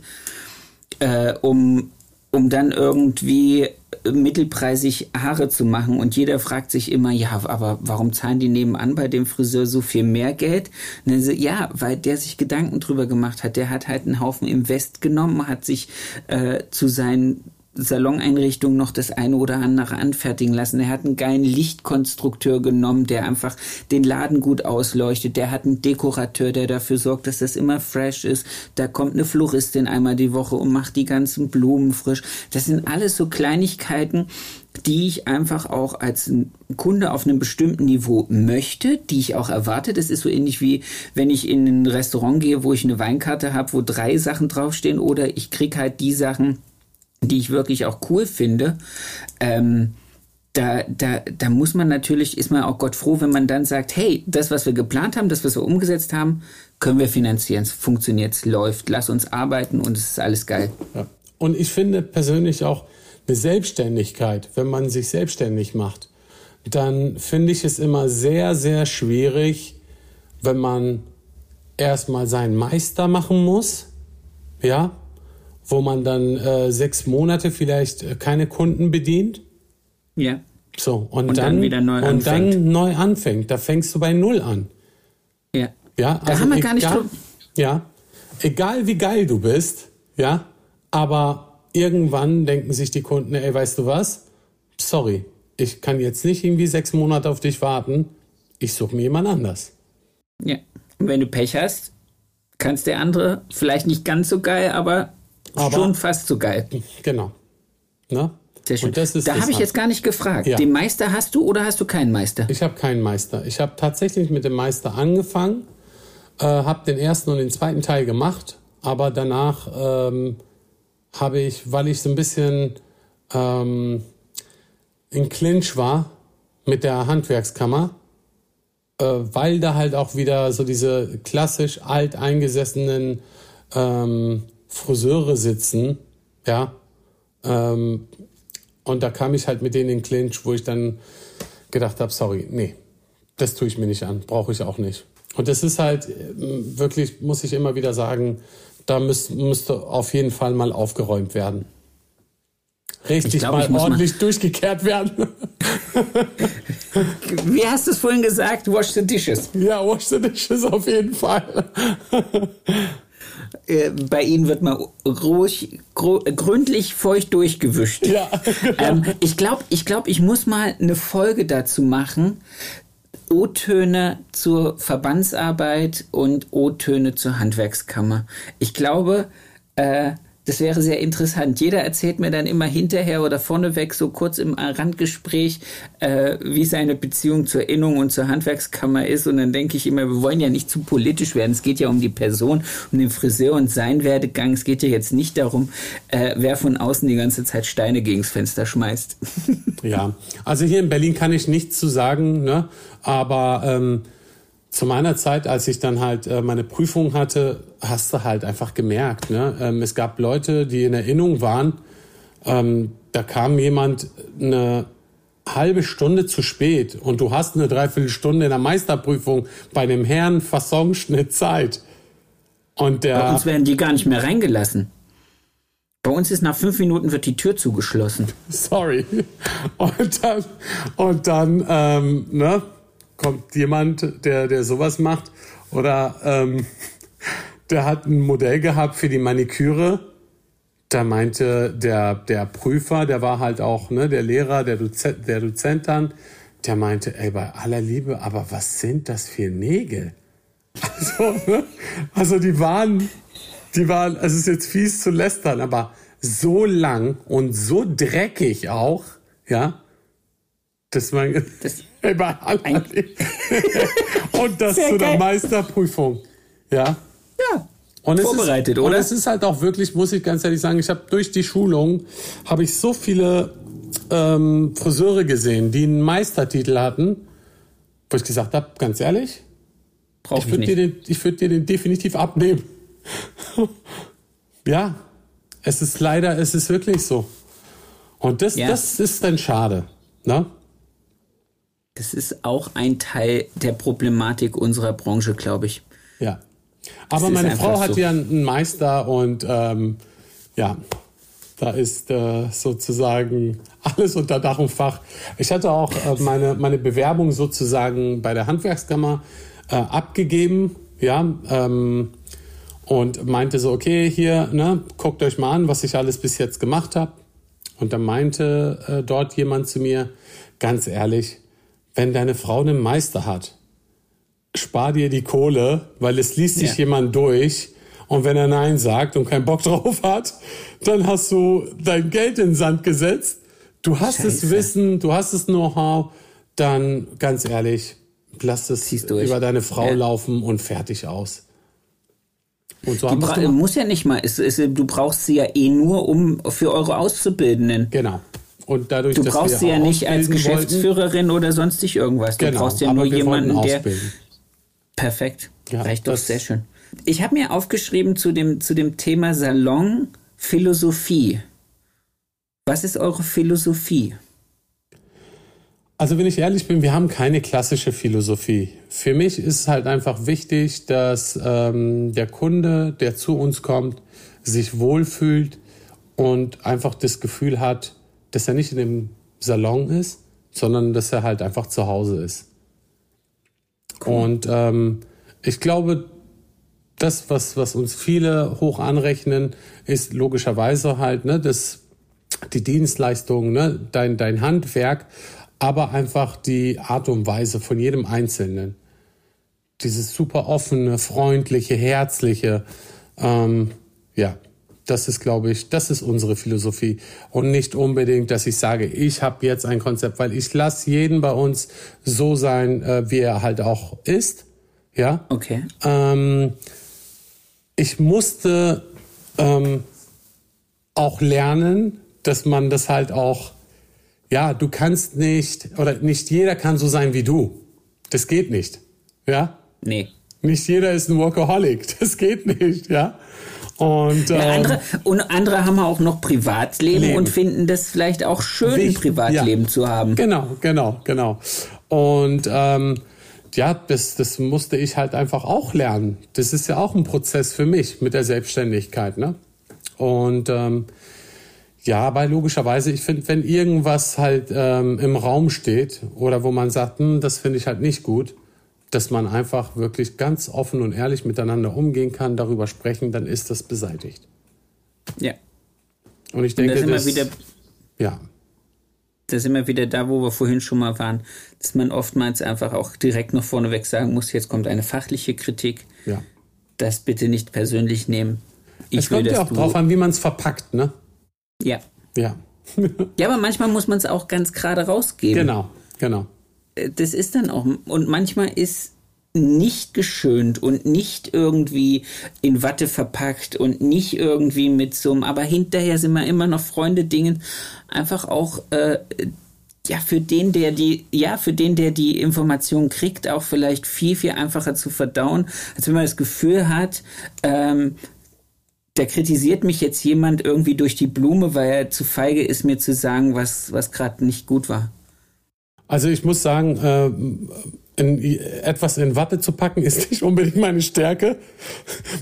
äh, um um dann irgendwie mittelpreisig Haare zu machen. Und jeder fragt sich immer, ja, aber warum zahlen die nebenan bei dem Friseur so viel mehr Geld? So, ja, weil der sich Gedanken drüber gemacht hat. Der hat halt einen Haufen Invest genommen, hat sich äh, zu seinen Saloneinrichtung noch das eine oder andere anfertigen lassen. Er hat einen geilen Lichtkonstrukteur genommen, der einfach den Laden gut ausleuchtet. Der hat einen Dekorateur, der dafür sorgt, dass das immer fresh ist. Da kommt eine Floristin einmal die Woche und macht die ganzen Blumen frisch. Das sind alles so Kleinigkeiten, die ich einfach auch als Kunde auf einem bestimmten Niveau möchte, die ich auch erwarte. Das ist so ähnlich wie wenn ich in ein Restaurant gehe, wo ich eine Weinkarte habe, wo drei Sachen draufstehen oder ich krieg halt die Sachen, die ich wirklich auch cool finde, ähm, da, da, da muss man natürlich, ist man auch Gott froh, wenn man dann sagt, hey, das, was wir geplant haben, das, was wir umgesetzt haben, können wir finanzieren, es funktioniert, es läuft, lass uns arbeiten und es ist alles geil. Ja. Und ich finde persönlich auch eine Selbstständigkeit, wenn man sich selbstständig macht, dann finde ich es immer sehr, sehr schwierig, wenn man erstmal seinen Meister machen muss, ja, wo man dann äh, sechs Monate vielleicht äh, keine Kunden bedient. Ja. So, und, und dann, dann, wieder neu und anfängt. dann neu anfängt. Da fängst du bei Null an. Ja. Ja, da also haben wir gar nicht drüber. Ja. Egal wie geil du bist, ja, aber irgendwann denken sich die Kunden, ey, weißt du was? Sorry, ich kann jetzt nicht irgendwie sechs Monate auf dich warten. Ich suche mir jemand anders. Ja. Und wenn du Pech hast, kannst der andere vielleicht nicht ganz so geil, aber aber Schon fast so geil. Genau. Ne? Sehr schön. da habe ich jetzt gar nicht gefragt. Ja. Den Meister hast du oder hast du keinen Meister? Ich habe keinen Meister. Ich habe tatsächlich mit dem Meister angefangen, äh, habe den ersten und den zweiten Teil gemacht, aber danach ähm, habe ich, weil ich so ein bisschen ähm, in Clinch war mit der Handwerkskammer, äh, weil da halt auch wieder so diese klassisch alteingesessenen ähm, Friseure sitzen, ja, ähm, und da kam ich halt mit denen in Clinch, wo ich dann gedacht habe, sorry, nee, das tue ich mir nicht an, brauche ich auch nicht. Und das ist halt ähm, wirklich, muss ich immer wieder sagen, da müß, müsste auf jeden Fall mal aufgeräumt werden. Richtig glaub, mal ordentlich mal durchgekehrt werden. Wie hast du es vorhin gesagt? Wash the dishes. Ja, wash the dishes auf jeden Fall. Äh, bei ihnen wird mal ruhig, gründlich feucht durchgewischt. Ja, genau. ähm, ich glaube, ich, glaub, ich muss mal eine Folge dazu machen. O-Töne zur Verbandsarbeit und O-Töne zur Handwerkskammer. Ich glaube, äh, das wäre sehr interessant. Jeder erzählt mir dann immer hinterher oder vorneweg so kurz im Randgespräch, äh, wie seine Beziehung zur Innung und zur Handwerkskammer ist. Und dann denke ich immer, wir wollen ja nicht zu politisch werden. Es geht ja um die Person, um den Friseur und sein Werdegang. Es geht ja jetzt nicht darum, äh, wer von außen die ganze Zeit Steine gegens Fenster schmeißt. ja, also hier in Berlin kann ich nichts zu sagen, ne? aber ähm, zu meiner Zeit, als ich dann halt äh, meine Prüfung hatte, hast du halt einfach gemerkt. Ne? Ähm, es gab Leute, die in Erinnerung waren. Ähm, da kam jemand eine halbe Stunde zu spät und du hast eine Dreiviertelstunde in der Meisterprüfung bei dem Herrn Fassonschnitt Zeit. Und der, Bei uns werden die gar nicht mehr reingelassen. Bei uns ist nach fünf Minuten wird die Tür zugeschlossen. Sorry. Und dann, und dann ähm, ne, kommt jemand, der, der sowas macht oder ähm, der hat ein Modell gehabt für die Maniküre. Da meinte der, der Prüfer, der war halt auch ne, der Lehrer, der Dozent, der Dozent dann, der meinte, ey, bei aller Liebe, aber was sind das für Nägel? Also, ne? also die waren die waren, es ist jetzt fies zu lästern, aber so lang und so dreckig auch, ja, dass man das und das Sehr zu der Meisterprüfung, ja. Ja. Und Vorbereitet, ist, oder? Und es ist halt auch wirklich, muss ich ganz ehrlich sagen, ich habe durch die Schulung habe ich so viele ähm, Friseure gesehen, die einen Meistertitel hatten, wo ich gesagt habe, ganz ehrlich, Brauch ich würde dir, den, ich würd dir den definitiv abnehmen. ja, es ist leider, es ist wirklich so. Und das, ja. das ist dann schade. Ne? Das ist auch ein Teil der Problematik unserer Branche, glaube ich. Ja. Aber meine Frau hat so. ja einen Meister und ähm, ja, da ist äh, sozusagen alles unter Dach und Fach. Ich hatte auch äh, meine, meine Bewerbung sozusagen bei der Handwerkskammer äh, abgegeben, ja, ähm, und meinte so, okay, hier, ne, guckt euch mal an, was ich alles bis jetzt gemacht habe. Und dann meinte äh, dort jemand zu mir, ganz ehrlich, wenn deine Frau einen Meister hat, spar dir die Kohle, weil es liest sich ja. jemand durch. Und wenn er Nein sagt und keinen Bock drauf hat, dann hast du dein Geld in den Sand gesetzt. Du hast Scheiße. das Wissen, du hast das Know-how, dann ganz ehrlich, lass es über deine Frau ja. laufen und fertig aus. Und so die muss ja nicht mal, es, es, du brauchst sie ja eh nur um für eure Auszubildenden. Genau. Und dadurch, du brauchst sie ja nicht als Geschäftsführerin wollten. oder sonstig irgendwas. Du genau, brauchst ja nur jemanden, der. Perfekt. Ja, Reicht doch sehr schön. Ich habe mir aufgeschrieben zu dem, zu dem Thema Salon Philosophie. Was ist eure Philosophie? Also wenn ich ehrlich bin, wir haben keine klassische Philosophie. Für mich ist es halt einfach wichtig, dass ähm, der Kunde, der zu uns kommt, sich wohlfühlt und einfach das Gefühl hat, dass er nicht in dem Salon ist, sondern dass er halt einfach zu Hause ist. Cool. Und ähm, ich glaube, das, was, was uns viele hoch anrechnen, ist logischerweise halt, ne, das, die Dienstleistung, ne, dein, dein Handwerk aber einfach die Art und Weise von jedem Einzelnen. Dieses super offene, freundliche, herzliche, ähm, ja, das ist, glaube ich, das ist unsere Philosophie und nicht unbedingt, dass ich sage, ich habe jetzt ein Konzept, weil ich lasse jeden bei uns so sein, äh, wie er halt auch ist. Ja. Okay. Ähm, ich musste ähm, auch lernen, dass man das halt auch ja, du kannst nicht, oder nicht jeder kann so sein wie du. Das geht nicht. Ja? Nee. Nicht jeder ist ein Workaholic. Das geht nicht, ja. Und, ähm, andere, und andere haben auch noch Privatleben Leben. und finden das vielleicht auch schön, ein Privatleben ja. zu haben. Genau, genau, genau. Und ähm, ja, das, das musste ich halt einfach auch lernen. Das ist ja auch ein Prozess für mich mit der Selbstständigkeit. Ne? Und ähm, ja, aber logischerweise, ich finde, wenn irgendwas halt ähm, im Raum steht oder wo man sagt, hm, das finde ich halt nicht gut, dass man einfach wirklich ganz offen und ehrlich miteinander umgehen kann, darüber sprechen, dann ist das beseitigt. Ja. Und ich denke, und das, wieder, ja. Da sind wir wieder da, wo wir vorhin schon mal waren, dass man oftmals einfach auch direkt noch vorneweg sagen muss, jetzt kommt eine fachliche Kritik. Ja. Das bitte nicht persönlich nehmen. Ich es kommt will, ja auch drauf an, wie man es verpackt, ne? Ja. Ja. ja, aber manchmal muss man es auch ganz gerade rausgeben. Genau, genau. Das ist dann auch, und manchmal ist nicht geschönt und nicht irgendwie in Watte verpackt und nicht irgendwie mit so einem, aber hinterher sind wir immer noch Freunde Dingen, einfach auch, äh, ja, für den, der die, ja, für den, der die Information kriegt, auch vielleicht viel, viel einfacher zu verdauen, als wenn man das Gefühl hat, ähm, da kritisiert mich jetzt jemand irgendwie durch die Blume, weil er zu feige ist, mir zu sagen, was, was gerade nicht gut war. Also ich muss sagen, äh, in, etwas in Watte zu packen ist nicht unbedingt meine Stärke.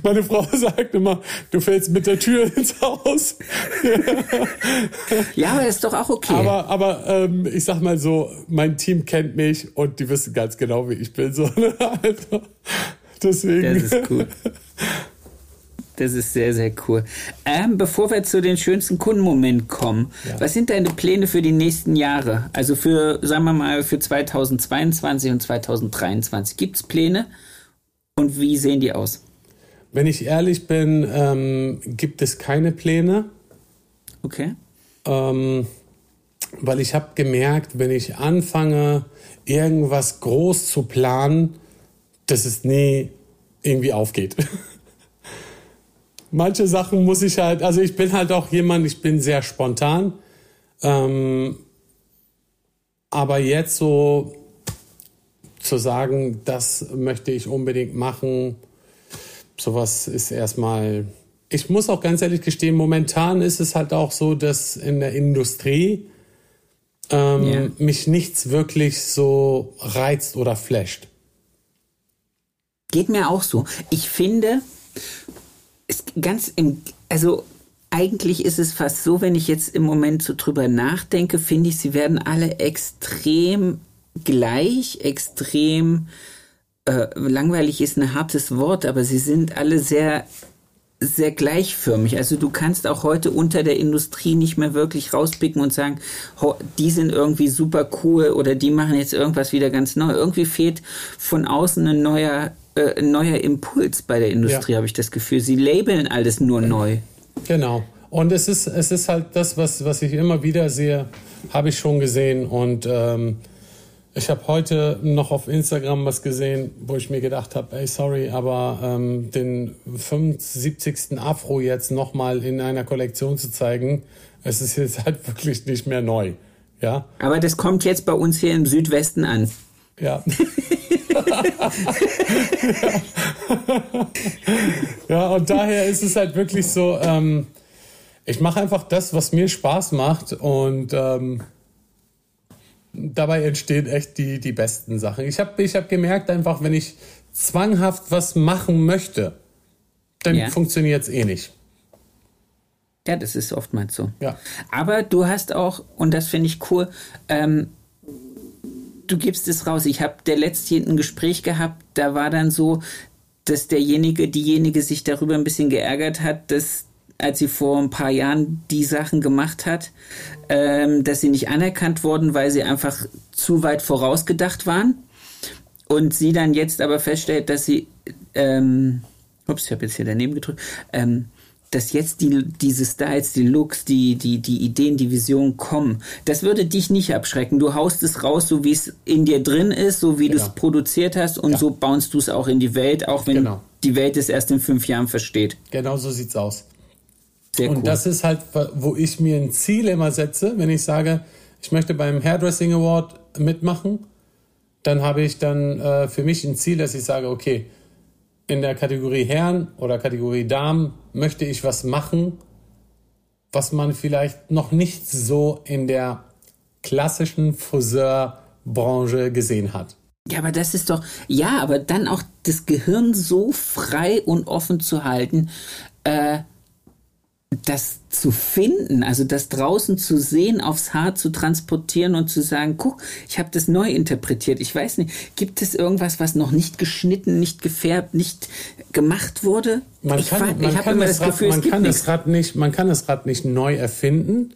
Meine Frau sagt immer, du fällst mit der Tür ins Haus. ja, aber ist doch auch okay. Aber, aber ähm, ich sag mal so, mein Team kennt mich und die wissen ganz genau, wie ich bin. So, also, deswegen. Das ist cool. Das ist sehr, sehr cool. Ähm, bevor wir zu den schönsten Kundenmomenten kommen, ja. was sind deine Pläne für die nächsten Jahre? Also für, sagen wir mal, für 2022 und 2023. Gibt es Pläne und wie sehen die aus? Wenn ich ehrlich bin, ähm, gibt es keine Pläne. Okay. Ähm, weil ich habe gemerkt, wenn ich anfange, irgendwas groß zu planen, dass es nie irgendwie aufgeht. Manche Sachen muss ich halt, also ich bin halt auch jemand, ich bin sehr spontan. Ähm, aber jetzt so zu sagen, das möchte ich unbedingt machen, sowas ist erstmal. Ich muss auch ganz ehrlich gestehen, momentan ist es halt auch so, dass in der Industrie ähm, yeah. mich nichts wirklich so reizt oder flasht. Geht mir auch so. Ich finde, ist ganz im, also eigentlich ist es fast so, wenn ich jetzt im Moment so drüber nachdenke, finde ich, sie werden alle extrem gleich, extrem äh, langweilig ist ein hartes Wort, aber sie sind alle sehr sehr gleichförmig. Also du kannst auch heute unter der Industrie nicht mehr wirklich rauspicken und sagen, die sind irgendwie super cool oder die machen jetzt irgendwas wieder ganz neu. Irgendwie fehlt von außen ein neuer, äh, ein neuer Impuls bei der Industrie, ja. habe ich das Gefühl. Sie labeln alles nur neu. Genau. Und es ist, es ist halt das, was, was ich immer wieder sehe, habe ich schon gesehen. Und ähm, ich habe heute noch auf Instagram was gesehen, wo ich mir gedacht habe, ey, sorry, aber ähm, den 75. Afro jetzt nochmal in einer Kollektion zu zeigen, es ist jetzt halt wirklich nicht mehr neu. Ja. Aber das kommt jetzt bei uns hier im Südwesten an. Ja. ja. und daher ist es halt wirklich so, ähm, ich mache einfach das, was mir Spaß macht und ähm, dabei entstehen echt die, die besten Sachen. Ich habe ich hab gemerkt einfach, wenn ich zwanghaft was machen möchte, dann ja. funktioniert es eh nicht. Ja, das ist oftmals so. Ja. Aber du hast auch, und das finde ich cool, ähm, du gibst es raus. Ich habe der letzte ein Gespräch gehabt, da war dann so, dass derjenige, diejenige sich darüber ein bisschen geärgert hat, dass als sie vor ein paar Jahren die Sachen gemacht hat, ähm, dass sie nicht anerkannt wurden, weil sie einfach zu weit vorausgedacht waren. Und sie dann jetzt aber feststellt, dass sie, ähm, ups, ich habe jetzt hier daneben gedrückt, ähm, dass jetzt die, diese Styles, die Looks, die, die, die Ideen, die Visionen kommen. Das würde dich nicht abschrecken. Du haust es raus, so wie es in dir drin ist, so wie genau. du es produziert hast und ja. so baust du es auch in die Welt, auch wenn genau. die Welt es erst in fünf Jahren versteht. Genau so sieht's aus. Sehr und cool. das ist halt, wo ich mir ein Ziel immer setze, wenn ich sage, ich möchte beim Hairdressing Award mitmachen, dann habe ich dann äh, für mich ein Ziel, dass ich sage, okay, in der Kategorie Herren oder Kategorie Damen möchte ich was machen, was man vielleicht noch nicht so in der klassischen Friseurbranche gesehen hat. Ja, aber das ist doch, ja, aber dann auch das Gehirn so frei und offen zu halten, äh, das zu finden, also das draußen zu sehen, aufs Haar zu transportieren und zu sagen, guck, ich habe das neu interpretiert. Ich weiß nicht, gibt es irgendwas, was noch nicht geschnitten, nicht gefärbt, nicht gemacht wurde? Man ich kann, man kann das, Rad, Gefühl, man kann das Rad nicht, man kann das Rad nicht neu erfinden.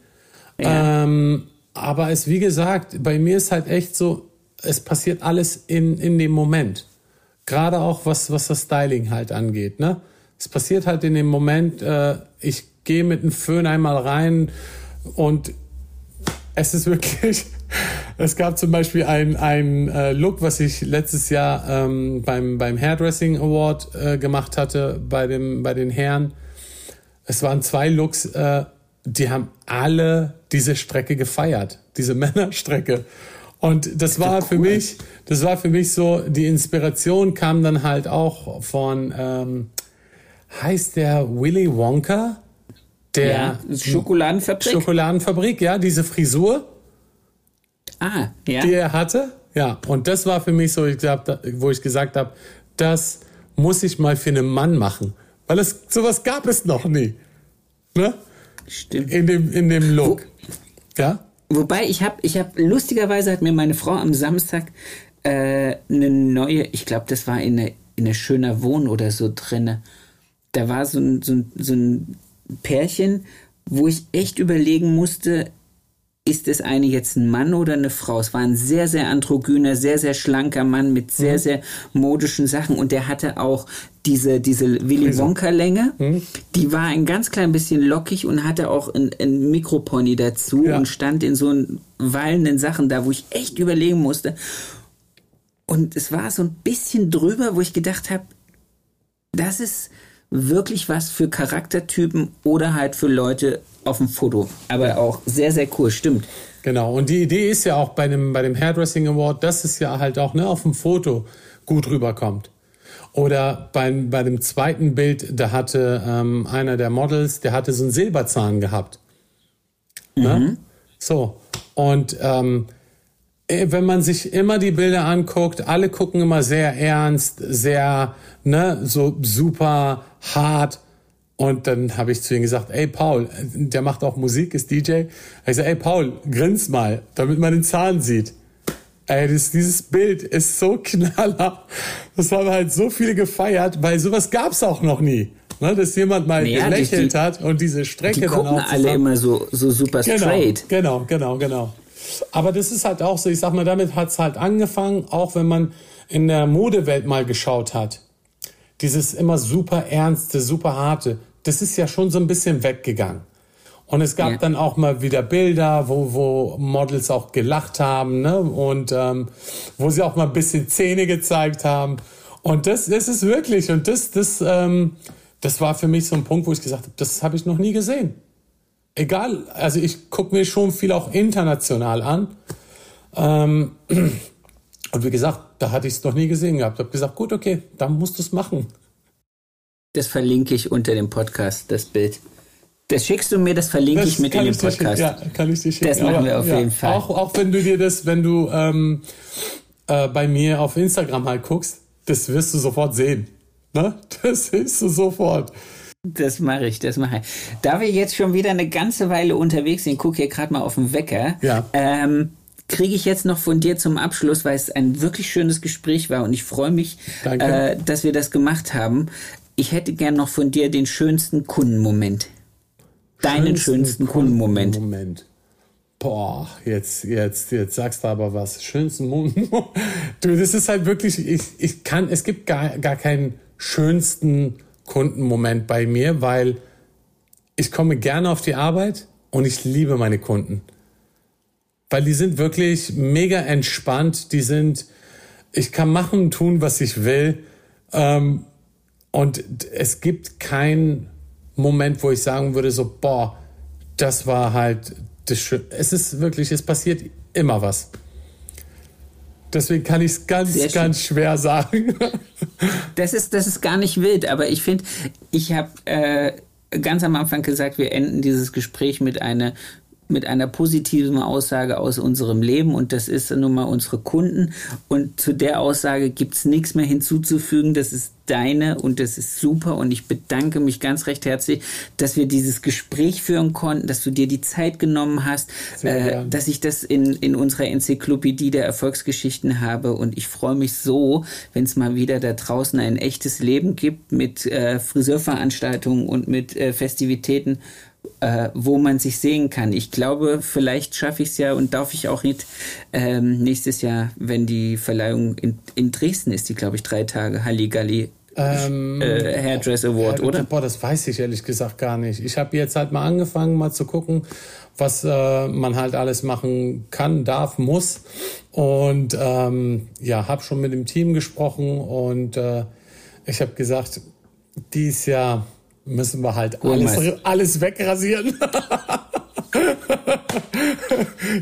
Ja. Ähm, aber es, wie gesagt, bei mir ist halt echt so, es passiert alles in, in dem Moment. Gerade auch was, was das Styling halt angeht, ne? Es passiert halt in dem Moment, äh, ich gehe mit dem Föhn einmal rein und es ist wirklich, es gab zum Beispiel ein, ein äh, Look, was ich letztes Jahr ähm, beim, beim Hairdressing Award äh, gemacht hatte bei, dem, bei den Herren. Es waren zwei Looks, äh, die haben alle diese Strecke gefeiert, diese Männerstrecke. Und das war für mich, das war für mich so, die Inspiration kam dann halt auch von, ähm, heißt der Willy Wonka? Der ja, Schokoladenfabrik. Schokoladenfabrik, ja, diese Frisur. Ah, ja. Die er hatte. Ja, und das war für mich so, wo ich gesagt habe, das muss ich mal für einen Mann machen. Weil es sowas gab es noch nie. Ne? Stimmt. In dem, in dem Look. Wo, ja? Wobei ich habe, ich habe, lustigerweise hat mir meine Frau am Samstag äh, eine neue, ich glaube, das war in eine, in eine schöner Wohn oder so drinne. Da war so ein, so ein, so ein Pärchen, wo ich echt überlegen musste, ist es eine jetzt ein Mann oder eine Frau? Es war ein sehr, sehr androgyner, sehr, sehr schlanker Mann mit sehr, mhm. sehr modischen Sachen und der hatte auch diese, diese Willy Wonka-Länge, hm? die war ein ganz klein bisschen lockig und hatte auch ein, ein Mikropony dazu ja. und stand in so wallenden Sachen da, wo ich echt überlegen musste. Und es war so ein bisschen drüber, wo ich gedacht habe, das ist wirklich was für Charaktertypen oder halt für Leute auf dem Foto. Aber auch sehr, sehr cool, stimmt. Genau, und die Idee ist ja auch bei dem, bei dem Hairdressing Award, dass es ja halt auch ne, auf dem Foto gut rüberkommt. Oder beim, bei dem zweiten Bild, da hatte ähm, einer der Models, der hatte so einen Silberzahn gehabt. Ne? Mhm. So. Und ähm, äh, wenn man sich immer die Bilder anguckt, alle gucken immer sehr ernst, sehr, ne, so super hart. Und dann habe ich zu ihm gesagt, ey Paul, der macht auch Musik, ist DJ. Ich sage, ey Paul, grins mal, damit man den Zahn sieht. Ey, das, dieses Bild ist so knaller. Das haben halt so viele gefeiert, weil sowas gab's auch noch nie. Ne, dass jemand mal naja, gelächelt die, hat und diese Strecke die dann auch alle immer so, so super genau, straight. Genau, genau, genau. Aber das ist halt auch so, ich sag mal, damit hat's halt angefangen, auch wenn man in der Modewelt mal geschaut hat. Dieses immer super ernste, super harte, das ist ja schon so ein bisschen weggegangen. Und es gab ja. dann auch mal wieder Bilder, wo, wo Models auch gelacht haben, ne? Und ähm, wo sie auch mal ein bisschen Zähne gezeigt haben. Und das, das ist wirklich, und das, das, ähm, das war für mich so ein Punkt, wo ich gesagt habe, das habe ich noch nie gesehen. Egal, also ich gucke mir schon viel auch international an. Ähm, und wie gesagt, da hatte ich es noch nie gesehen gehabt. Ich habe gesagt, gut, okay, dann musst du es machen. Das verlinke ich unter dem Podcast, das Bild. Das schickst du mir, das verlinke das ich mit in den Podcast. Ja, kann ich dir schicken. Das machen wir auf ja, jeden Fall. Auch, auch wenn du dir das, wenn du ähm, äh, bei mir auf Instagram halt guckst, das wirst du sofort sehen. Ne? Das siehst du sofort. Das mache ich, das mache ich. Da wir jetzt schon wieder eine ganze Weile unterwegs sind, gucke hier gerade mal auf den Wecker. Ja. Ähm, kriege ich jetzt noch von dir zum Abschluss, weil es ein wirklich schönes Gespräch war und ich freue mich, äh, dass wir das gemacht haben. Ich hätte gern noch von dir den schönsten Kundenmoment deinen schönsten Kundenmoment? Moment. Boah, jetzt, jetzt, jetzt sagst du aber was. Schönsten Moment. Du, das ist halt wirklich, ich, ich kann, es gibt gar, gar keinen schönsten Kundenmoment bei mir, weil ich komme gerne auf die Arbeit und ich liebe meine Kunden. Weil die sind wirklich mega entspannt, die sind, ich kann machen und tun, was ich will. Ähm, und es gibt kein Moment, wo ich sagen würde, so, boah, das war halt das Schöne. Es ist wirklich, es passiert immer was. Deswegen kann ich es ganz, Sehr ganz schön. schwer sagen. Das ist, das ist gar nicht wild, aber ich finde, ich habe äh, ganz am Anfang gesagt, wir enden dieses Gespräch mit einer mit einer positiven Aussage aus unserem Leben und das ist nun mal unsere Kunden. Und zu der Aussage gibt es nichts mehr hinzuzufügen. Das ist deine und das ist super und ich bedanke mich ganz recht herzlich, dass wir dieses Gespräch führen konnten, dass du dir die Zeit genommen hast, äh, dass ich das in, in unserer Enzyklopädie der Erfolgsgeschichten habe und ich freue mich so, wenn es mal wieder da draußen ein echtes Leben gibt mit äh, Friseurveranstaltungen und mit äh, Festivitäten äh, wo man sich sehen kann. Ich glaube, vielleicht schaffe ich es ja und darf ich auch nicht ähm, nächstes Jahr, wenn die Verleihung in, in Dresden ist, die glaube ich drei Tage Halligalli ähm, äh, Hairdress Award, oder? Boah, das weiß ich ehrlich gesagt gar nicht. Ich habe jetzt halt mal angefangen, mal zu gucken, was äh, man halt alles machen kann, darf, muss. Und ähm, ja, habe schon mit dem Team gesprochen und äh, ich habe gesagt, dies Jahr müssen wir halt alles, alles wegrasieren.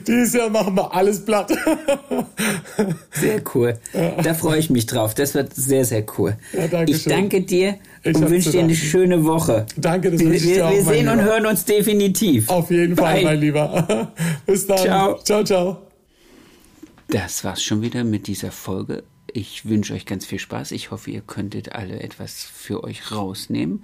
Dieses Jahr machen wir alles platt. sehr cool. Da freue ich mich drauf. Das wird sehr, sehr cool. Ja, ich danke dir ich und wünsche dir eine schöne Woche. Danke, das wir, wünsche ich dir auch, Wir sehen und hören uns definitiv. Auf jeden Fall, Bye. mein Lieber. Bis dann. Ciao. Ciao, ciao. Das war's schon wieder mit dieser Folge. Ich wünsche euch ganz viel Spaß. Ich hoffe, ihr könntet alle etwas für euch rausnehmen.